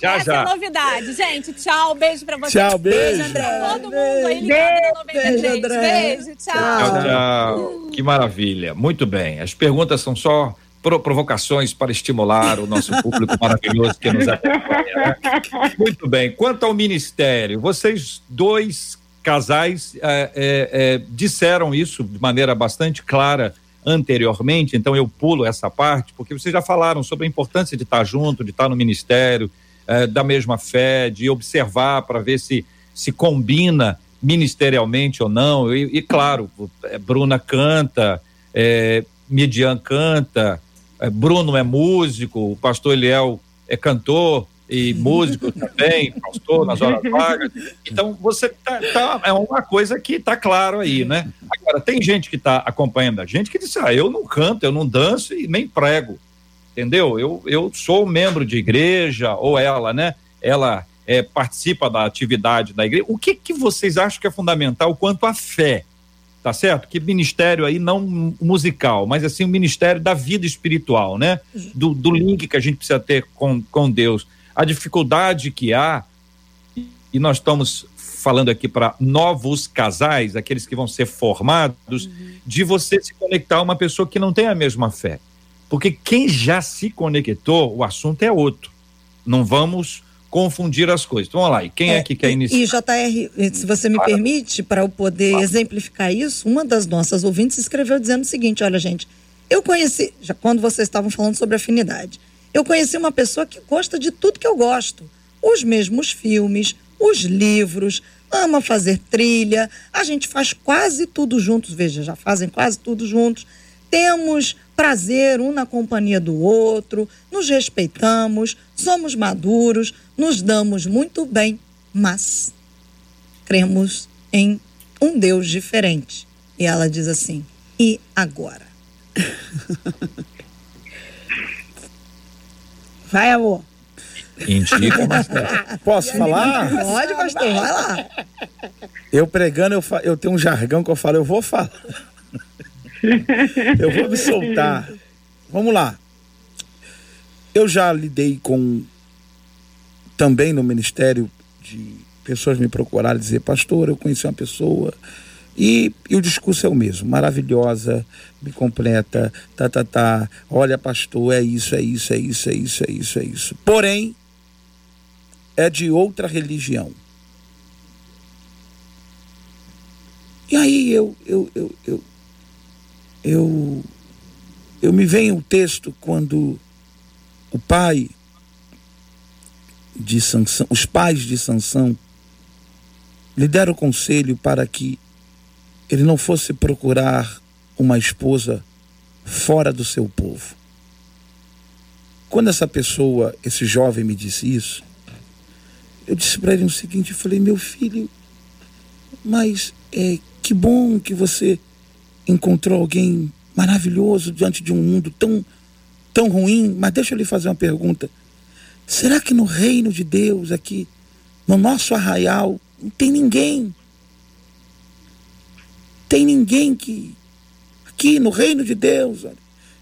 Já, Essa já. é novidade. Gente, tchau. Beijo pra vocês. Tchau, beijo. Beijo, André. Todo mundo aí ligado beijo, 93. André. Beijo, tchau. Tchau, tchau. Que maravilha. Muito bem. As perguntas são só provocações para estimular o nosso público maravilhoso que nos acompanha. Né? Muito bem. Quanto ao ministério, vocês dois casais é, é, é, disseram isso de maneira bastante clara anteriormente, então eu pulo essa parte, porque vocês já falaram sobre a importância de estar junto, de estar no ministério, é, da mesma fé, de observar para ver se se combina ministerialmente ou não. E, e claro, é, Bruna canta, é, Midian canta, é, Bruno é músico, o pastor Eliel é cantor, e músico também, pastor nas horas vagas. Então, você tá, tá, é uma coisa que está claro aí, né? Agora, tem gente que está acompanhando a gente que diz, ah, eu não canto, eu não danço e nem prego, entendeu? Eu, eu sou membro de igreja, ou ela, né? Ela é, participa da atividade da igreja. O que, que vocês acham que é fundamental quanto à fé? Tá certo? Que ministério aí não musical, mas assim, o ministério da vida espiritual, né? Do, do link que a gente precisa ter com, com Deus a dificuldade que há e nós estamos falando aqui para novos casais, aqueles que vão ser formados, uhum. de você se conectar a uma pessoa que não tem a mesma fé. Porque quem já se conectou, o assunto é outro. Não vamos confundir as coisas. Então, vamos lá, e quem é, é que quer iniciar? E JR, se você me permite, para eu poder exemplificar isso, uma das nossas ouvintes escreveu dizendo o seguinte: olha, gente, eu conheci, já quando vocês estavam falando sobre afinidade, eu conheci uma pessoa que gosta de tudo que eu gosto. Os mesmos filmes, os livros, ama fazer trilha, a gente faz quase tudo juntos, veja, já fazem quase tudo juntos. Temos prazer um na companhia do outro, nos respeitamos, somos maduros, nos damos muito bem, mas cremos em um Deus diferente. E ela diz assim: e agora? (laughs) Vai, amor. Indica, (laughs) Posso falar? Pode, pastor, vai lá. Eu pregando, eu, eu tenho um jargão que eu falo, eu vou falar. eu vou me soltar. Vamos lá. Eu já lidei com também no ministério de pessoas me procurarem dizer, pastor, eu conheci uma pessoa e, e, o discurso é o mesmo, maravilhosa, me completa, tá, tá, tá, olha pastor, é isso, é isso, é isso, é isso, é isso, é isso. Porém, é de outra religião. E aí eu, eu, eu, eu, eu, eu me vem o texto quando o pai de Sansão, os pais de Sansão lhe deram conselho para que ele não fosse procurar uma esposa fora do seu povo. Quando essa pessoa, esse jovem me disse isso, eu disse para ele o seguinte, eu falei, meu filho, mas é que bom que você encontrou alguém maravilhoso diante de um mundo tão tão ruim, mas deixa eu lhe fazer uma pergunta. Será que no reino de Deus aqui, no nosso arraial, não tem ninguém tem ninguém que. Aqui no reino de Deus.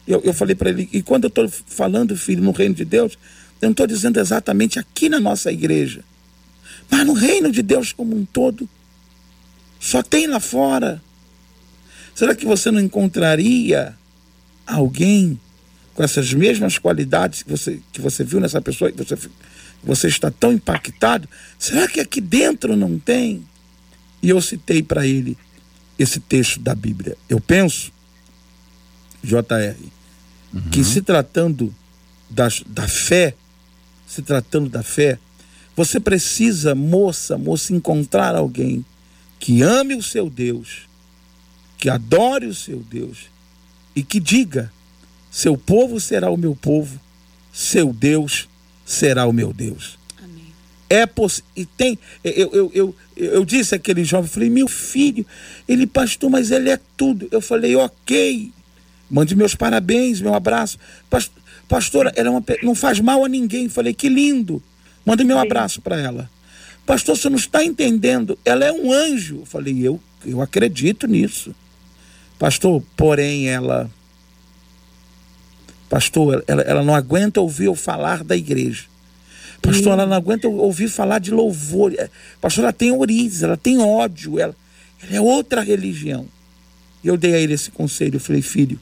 Eu, eu falei para ele, e quando eu estou falando, filho, no reino de Deus, eu não estou dizendo exatamente aqui na nossa igreja. Mas no reino de Deus como um todo. Só tem lá fora. Será que você não encontraria alguém com essas mesmas qualidades que você, que você viu nessa pessoa, que você, você está tão impactado? Será que aqui dentro não tem? E eu citei para ele esse texto da Bíblia. Eu penso, JR, uhum. que se tratando da, da fé, se tratando da fé, você precisa, moça, moça, encontrar alguém que ame o seu Deus, que adore o seu Deus e que diga: seu povo será o meu povo, seu Deus será o meu Deus. É possível. E tem. Eu, eu, eu, eu disse àquele jovem, falei, meu filho, ele pastor, mas ele é tudo. Eu falei, ok. Mande meus parabéns, meu abraço. Pastora, ela é uma, não faz mal a ninguém. Falei, que lindo. Mande meu abraço para ela. Pastor, você não está entendendo. Ela é um anjo. Eu falei, eu, eu acredito nisso. Pastor, porém, ela. Pastor, ela, ela não aguenta ouvir eu falar da igreja. Pastor, ela não aguenta ouvir falar de louvor. É, pastor, ela tem origens, ela tem ódio, ela, ela é outra religião. E eu dei a ele esse conselho. Eu falei, filho,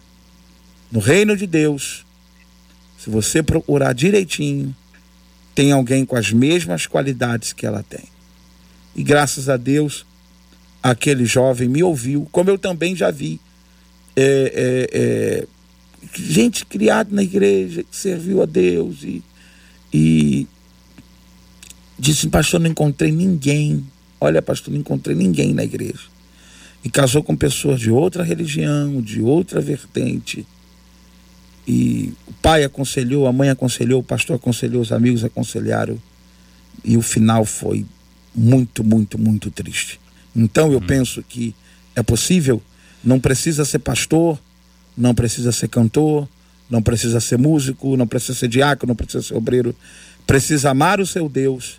no reino de Deus, se você procurar direitinho, tem alguém com as mesmas qualidades que ela tem. E graças a Deus, aquele jovem me ouviu, como eu também já vi. É, é, é, gente criada na igreja, que serviu a Deus e, e Disse, pastor, não encontrei ninguém. Olha, pastor, não encontrei ninguém na igreja. E casou com pessoas de outra religião, de outra vertente. E o pai aconselhou, a mãe aconselhou, o pastor aconselhou, os amigos aconselharam. E o final foi muito, muito, muito triste. Então eu hum. penso que é possível, não precisa ser pastor, não precisa ser cantor, não precisa ser músico, não precisa ser diácono, não precisa ser obreiro. Precisa amar o seu Deus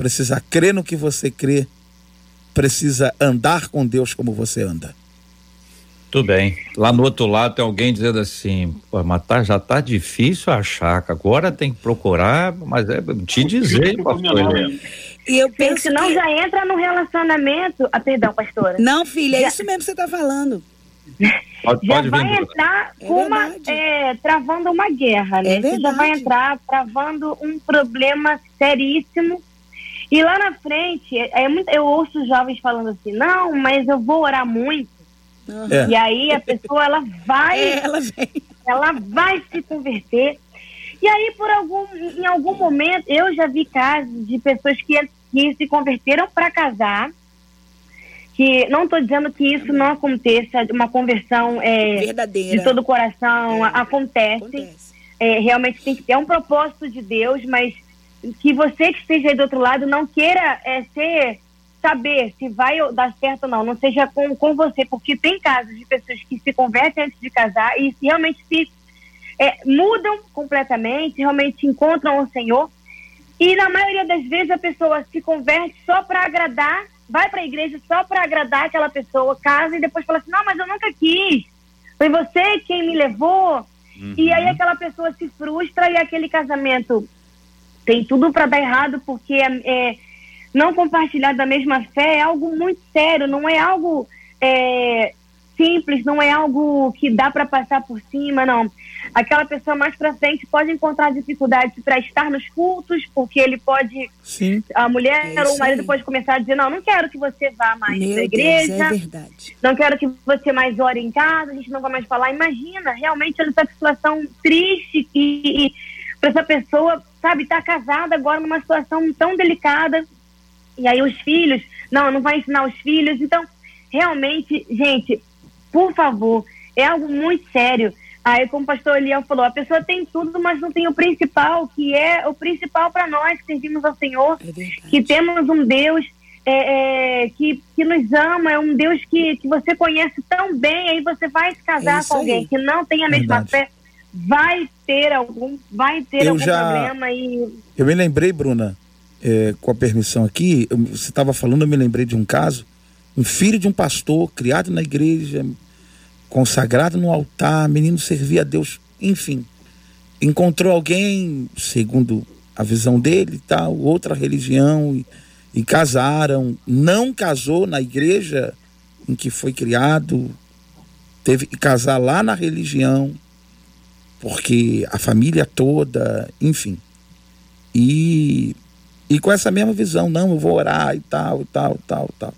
precisa crer no que você crê, precisa andar com Deus como você anda. Tudo bem. Lá no outro lado tem alguém dizendo assim, pô, mas tá, já tá difícil achar, agora tem que procurar, mas é te dizer. E eu penso Porque senão que... já entra no relacionamento. Ah, perdão, pastora. Não, filha, é Já- isso mesmo que você tá falando. Pode, já pode vai vir. Entrar É uma, é, travando uma guerra, né? É Você já vai entrar travando um problema seríssimo. E lá na frente, é, é muito- eu ouço os jovens falando assim, não, mas eu vou orar muito. É. E aí a pessoa ela vai, É, ela vem. ela vai se converter. E aí, por algum, em algum momento, eu já vi casos de pessoas que, que se converteram para casar. Que não estou dizendo que isso não aconteça, uma conversão é, Verdadeira. de todo o coração, É. acontece. Acontece. É, realmente tem que ter um propósito de Deus, mas que você que esteja aí do outro lado não queira é, ser, saber se vai dar certo ou não, não seja com, com você, porque tem casos de pessoas que se convertem antes de casar e se realmente se é, mudam completamente, realmente encontram o Senhor. E na maioria das vezes a pessoa se converte só para agradar, vai para a igreja só para agradar aquela pessoa, casa e depois fala assim: não, mas eu nunca quis. Foi você quem me levou. E aí aquela pessoa se frustra e aquele casamento tem tudo para dar errado porque é, não compartilhar da mesma fé é algo muito sério, não é algo é, simples, não é algo que dá para passar por cima, não. Aquela pessoa mais para frente pode encontrar dificuldades para estar nos cultos, porque ele pode, Sim. a mulher É ou o marido aí. pode começar a dizer, não, não quero que você vá mais Meu para a Deus, igreja, é verdade. não quero que você mais ore em casa, a gente não vai mais falar. Imagina, realmente com situação triste e, e para essa pessoa, sabe, tá casada agora numa situação tão delicada. E aí os filhos, não, não vai ensinar os filhos. Então, realmente, gente, por favor, é algo muito sério. Aí, como o pastor Eliel falou, a pessoa tem tudo, mas não tem o principal, que é o principal para nós que servimos ao Senhor É que temos um Deus é, é, que, que nos ama, é um Deus que, que você conhece tão bem, aí você vai se É casar isso com alguém aí. que não tem a mesma fé, vai ter algum, vai ter Eu algum já- problema e Eu me lembrei, Bruna, é, com a permissão aqui, eu- você estava falando, eu me lembrei de um caso, um filho de um pastor, criado na igreja, consagrado no altar, menino servia a Deus, enfim. Encontrou alguém, segundo a visão dele e tal, outra religião, e, e casaram. Não casou na igreja em que foi criado, teve que casar lá na religião, porque a família toda, enfim. E, e com essa mesma visão, não, eu vou orar e tal, e tal, e tal, e tal.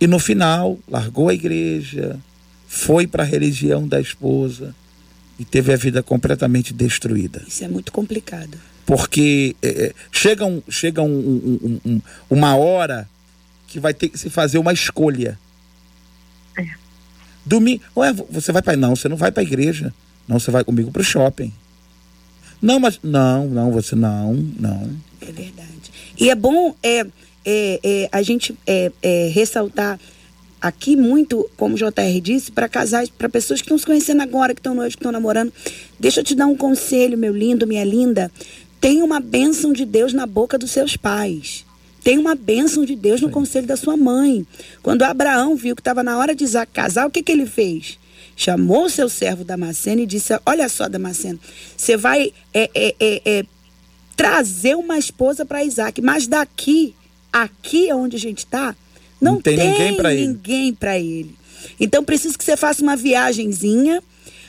E no final, largou a igreja, foi para a religião da esposa e teve a vida completamente destruída. Isso é muito complicado. Porque é, é, chega, um, chega um, um- um- um- uma hora que vai ter que se fazer uma escolha. Domingo, ué, você vai para não, você não vai para a igreja. Não, você vai comigo para o shopping. Não, mas não, não, você não, não. É verdade. E é bom é, é, é, a gente é, é, ressaltar aqui muito, como o JR disse, para casais, para pessoas que estão se conhecendo agora, que estão noivos, que estão namorando. Deixa eu te dar um conselho, meu lindo, minha linda. Tem uma bênção de Deus na boca dos seus pais. Tem uma bênção de Deus no conselho da sua mãe. Quando Abraão viu que estava na hora de Isaac casar, o que, que ele fez? Chamou o seu servo Damasceno e disse: Olha só, Damasceno, você vai é, é, é, é, trazer uma esposa para Isaac, mas daqui, aqui onde a gente está, não, Não tem ele. ninguém para ele. Então preciso que você faça uma viagenzinha,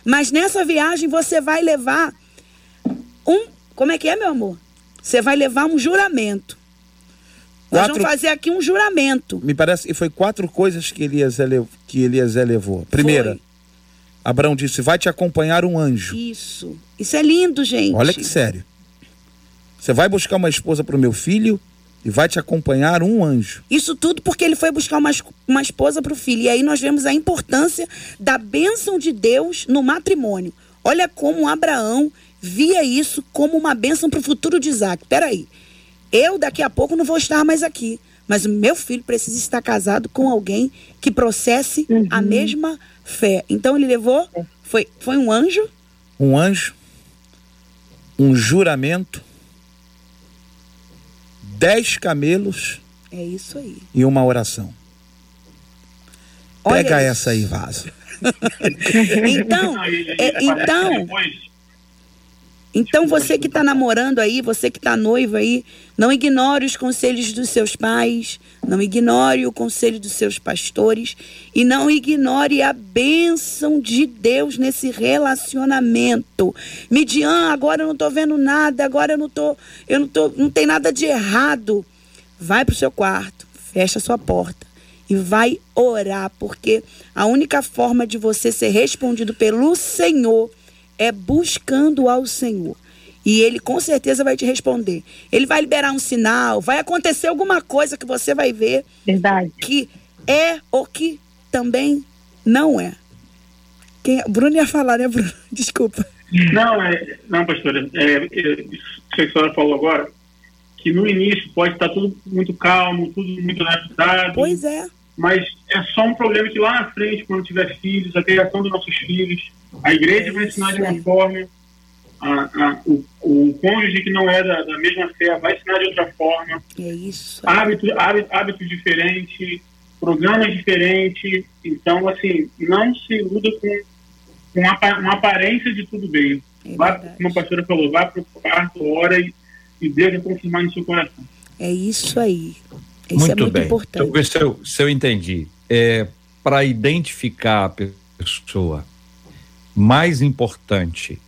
mas nessa viagem você vai levar um, como é que é, meu amor? Você vai levar um juramento. Nós Quatro- vamos fazer aqui um juramento. Me parece que foi quatro coisas que Eliezer, lev- que Eliezer levou. Primeira, Foi. Abraão disse: vai te acompanhar um anjo. Isso. Isso é lindo, gente. Olha que sério. Você vai buscar uma esposa para o meu filho e vai te acompanhar um anjo. Isso tudo porque ele foi buscar uma, uma esposa para o filho. E aí nós vemos a importância da bênção de Deus no matrimônio. Olha como Abraão via isso como uma bênção para o futuro de Isaac. Peraí, eu daqui a pouco não vou estar mais aqui. Mas o meu filho precisa estar casado com alguém que processe a mesma fé. Então ele levou, foi, foi um anjo, Um anjo, um juramento, dez camelos é isso aí. e uma oração. Pega essa aí, vaso. (laughs) então, é, então, então você que está namorando aí, você que está noivo aí, não ignore os conselhos dos seus pais, não ignore o conselho dos seus pastores e não ignore a bênção de Deus nesse relacionamento. Midian, agora eu não estou vendo nada, agora eu não tô, eu não tô, não tem nada de errado. Vai para o seu quarto, fecha a sua porta e vai orar, porque a única forma de você ser respondido pelo Senhor é buscando ao Senhor. E ele com certeza vai te responder. Ele vai liberar um sinal, vai acontecer alguma coisa que você vai ver. Verdade. Que é ou que também não é. Quem, Bruno ia falar, né, Bruno? (laughs) Desculpa. Não, é, não, pastora. É, é, isso que a senhora falou agora, que no início pode estar tudo muito calmo, tudo muito adaptado. Pois é. Mas é só um problema que lá na frente, quando tiver filhos, a criação dos nossos filhos, a igreja vai ensinar de uma forma, a, a, o, o cônjuge que não é da, da, mesma fé vai ensinar de outra forma. É isso. Hábitos, hábitos diferentes, programas diferentes. Então, assim, não se iluda com, com uma, uma aparência de tudo bem. É vai, como a pastora falou, vá para o quarto, hora e, e Deus vai confirmar no seu coração. É isso aí. Isso muito é muito bem. importante. Então, se eu, se eu entendi, é, para identificar a pessoa mais importante,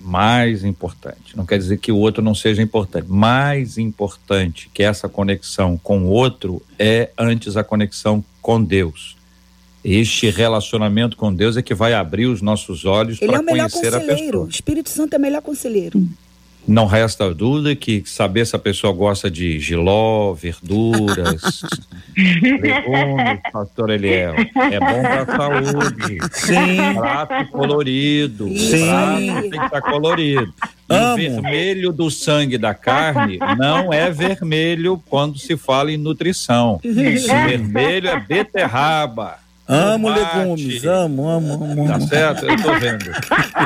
mais importante, não quer dizer que o outro não seja importante, mais importante que essa conexão com o outro é antes a conexão com Deus. Este relacionamento com Deus é que vai abrir os nossos olhos para é conhecer a pessoa. O Espírito Santo é o melhor conselheiro. Não resta dúvida que saber se a pessoa gosta de giló, verduras, (laughs) legumes, pastor Eliel, é bom para a saúde. Sim. Prato colorido. Sim. Prato tem que estar colorido. E o Amo. vermelho do sangue da carne não é vermelho quando se fala em nutrição. O vermelho é beterraba. Amo tomate. legumes, amo, amo, amo. Tá amo. certo? Eu tô vendo.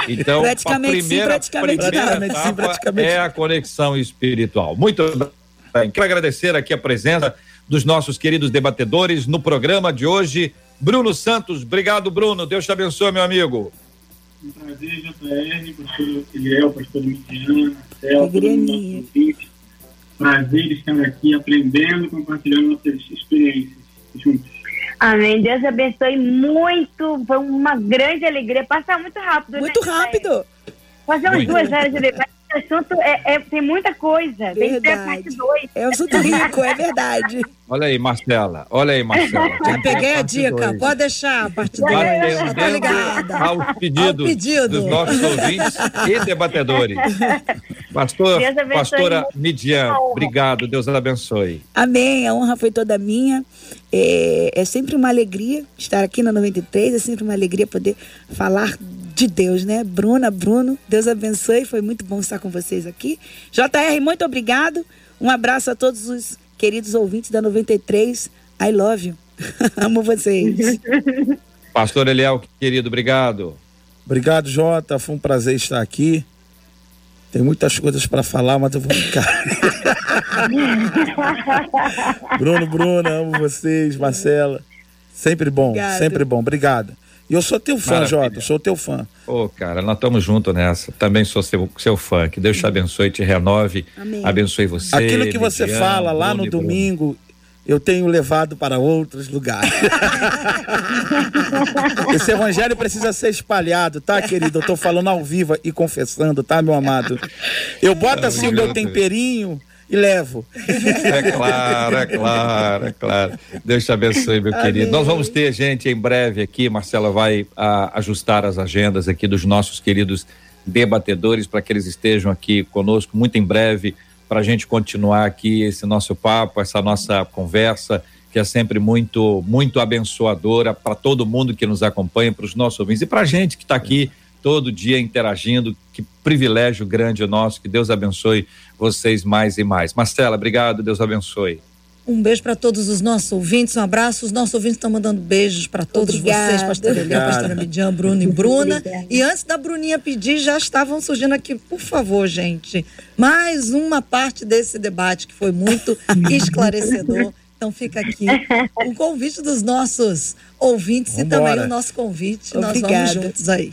Então, Praticamente a sim, primeira, praticamente primeira. Praticamente sim, etapa praticamente é a conexão espiritual. Muito bem. Quero agradecer aqui a presença dos nossos queridos debatedores no programa de hoje. Bruno Santos, obrigado, Bruno. Deus te abençoe, meu amigo. Um prazer, JR, pastor Eliel, pastor Midiana, Celso, nosso. Prazer estar aqui aprendendo, compartilhando nossas experiências juntos. Amém. Deus abençoe muito. Foi uma grande alegria. Passa muito rápido. Muito né? rápido. Fazer umas Muito. duas horas de debate. Esse assunto é, é- tem muita coisa. Tem que ter a Verdade. parte dois. É um assunto rico, é verdade. Olha aí, Marcela. Olha aí, Marcela. (laughs) Já peguei a Parte dica, dois. pode deixar, a partir do já tô ligada. aos pedidos Ao pedido. dos nossos ouvintes e debatedores. Pastor, pastora. Midian, obrigado. Deus abençoe. Amém. A honra foi toda minha. É, é sempre uma alegria estar aqui na 93. É sempre uma alegria poder falar de Deus, né? Bruna, Bruno, Deus abençoe. Foi muito bom estar com vocês aqui. JR, muito obrigado. Um abraço a todos os queridos ouvintes da 93. I love you. (laughs) Amo vocês. (laughs) Pastor Eliel, querido, obrigado. Obrigado, Jota. Foi um prazer estar aqui. Tem muitas coisas para falar, mas eu vou ficar. (laughs) Bruno, Bruna, amo vocês, Marcela. Sempre bom, Obrigado. sempre bom. Obrigado. E eu sou teu fã, Maravilha. Jota. Sou teu fã. Ô, cara, nós estamos juntos nessa. Também sou seu, seu fã. Que Deus te abençoe, te renove. Amém. Abençoe você. Aquilo que você Midian, fala lá Bruno no domingo, eu tenho levado para outros lugares. (laughs) Esse evangelho precisa ser espalhado, tá, querido? Eu tô falando ao vivo e confessando, tá, meu amado? Eu boto assim o meu temperinho e levo. É claro, é claro, é claro. Deus te abençoe, meu querido. Nós vamos ter gente em breve aqui, Marcela vai ah, ajustar as agendas aqui dos nossos queridos debatedores para que eles estejam aqui conosco muito em breve para a gente continuar aqui esse nosso papo, essa nossa conversa que é sempre muito, muito abençoadora para todo mundo que nos acompanha, para os nossos ouvintes e para a gente que está aqui todo dia interagindo. Que privilégio grande nosso. Que Deus abençoe vocês mais e mais. Marcela, obrigado. Deus abençoe. Um beijo para todos os nossos ouvintes, um abraço. Os nossos ouvintes estão mandando beijos para todos Obrigada. vocês, pastor Eliel, pastora Midian, Bruno e Bruna. E antes da Bruninha pedir, já estavam surgindo aqui, por favor, gente, mais uma parte desse debate que foi muito (laughs) esclarecedor. Então fica aqui o convite dos nossos ouvintes Vambora. e também o nosso convite. Nós Obrigada. vamos juntos aí.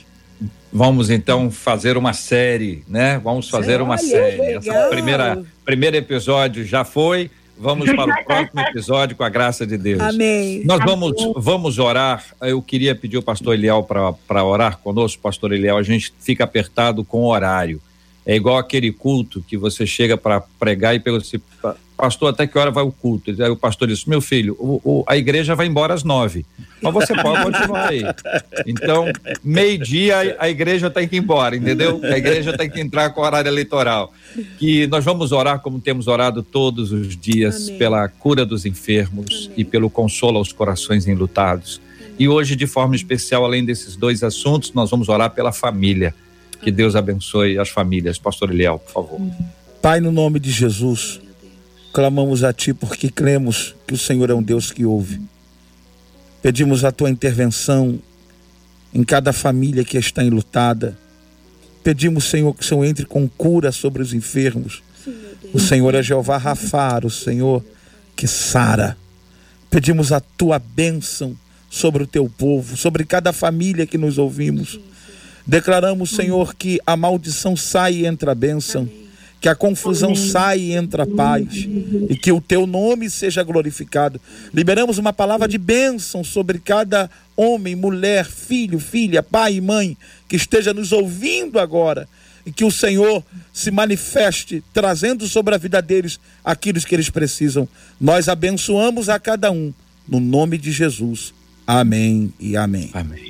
Vamos então fazer uma série, né? Vamos fazer uma Olha, série. Essa primeira primeiro episódio já foi. Vamos para o (laughs) próximo episódio com a graça de Deus. Amém. Nós vamos, vamos orar. Eu queria pedir o pastor Eliel para orar conosco, pastor Eliel. A gente fica apertado com o horário. É igual aquele culto que você chega para pregar e pergunta assim, "Pa- pastor, até que hora vai o culto? Aí o pastor diz, meu filho, o- o- a igreja vai embora às nove, mas você pode continuar aí. Então, meio-dia a, a igreja tem que ir embora, entendeu? A igreja tem que entrar com o horário eleitoral. Que nós vamos orar como temos orado todos os dias Amém. pela cura dos enfermos e pelo consolo aos corações enlutados. E hoje, de forma especial, além desses dois assuntos, nós vamos orar pela família. Que Deus abençoe as famílias. Pastor Eliel, por favor. Pai, no nome de Jesus, clamamos a Ti porque cremos que o Senhor é um Deus que ouve. Pedimos a Tua intervenção em cada família que está enlutada. Pedimos, Senhor, que o Senhor entre com cura sobre os enfermos. O Senhor é Jeová Rafar, o Senhor que sara. Pedimos a Tua bênção sobre o Teu povo, sobre cada família que nos ouvimos. Declaramos, Senhor, que a maldição sai e entra a bênção, que a confusão sai e entra a paz, e que o teu nome seja glorificado. Liberamos uma palavra de bênção sobre cada homem, mulher, filho, filha, pai e mãe que esteja nos ouvindo agora. E que o Senhor se manifeste, trazendo sobre a vida deles aquilo que eles precisam. Nós abençoamos a cada um, no nome de Jesus. Amém e amém. Amém.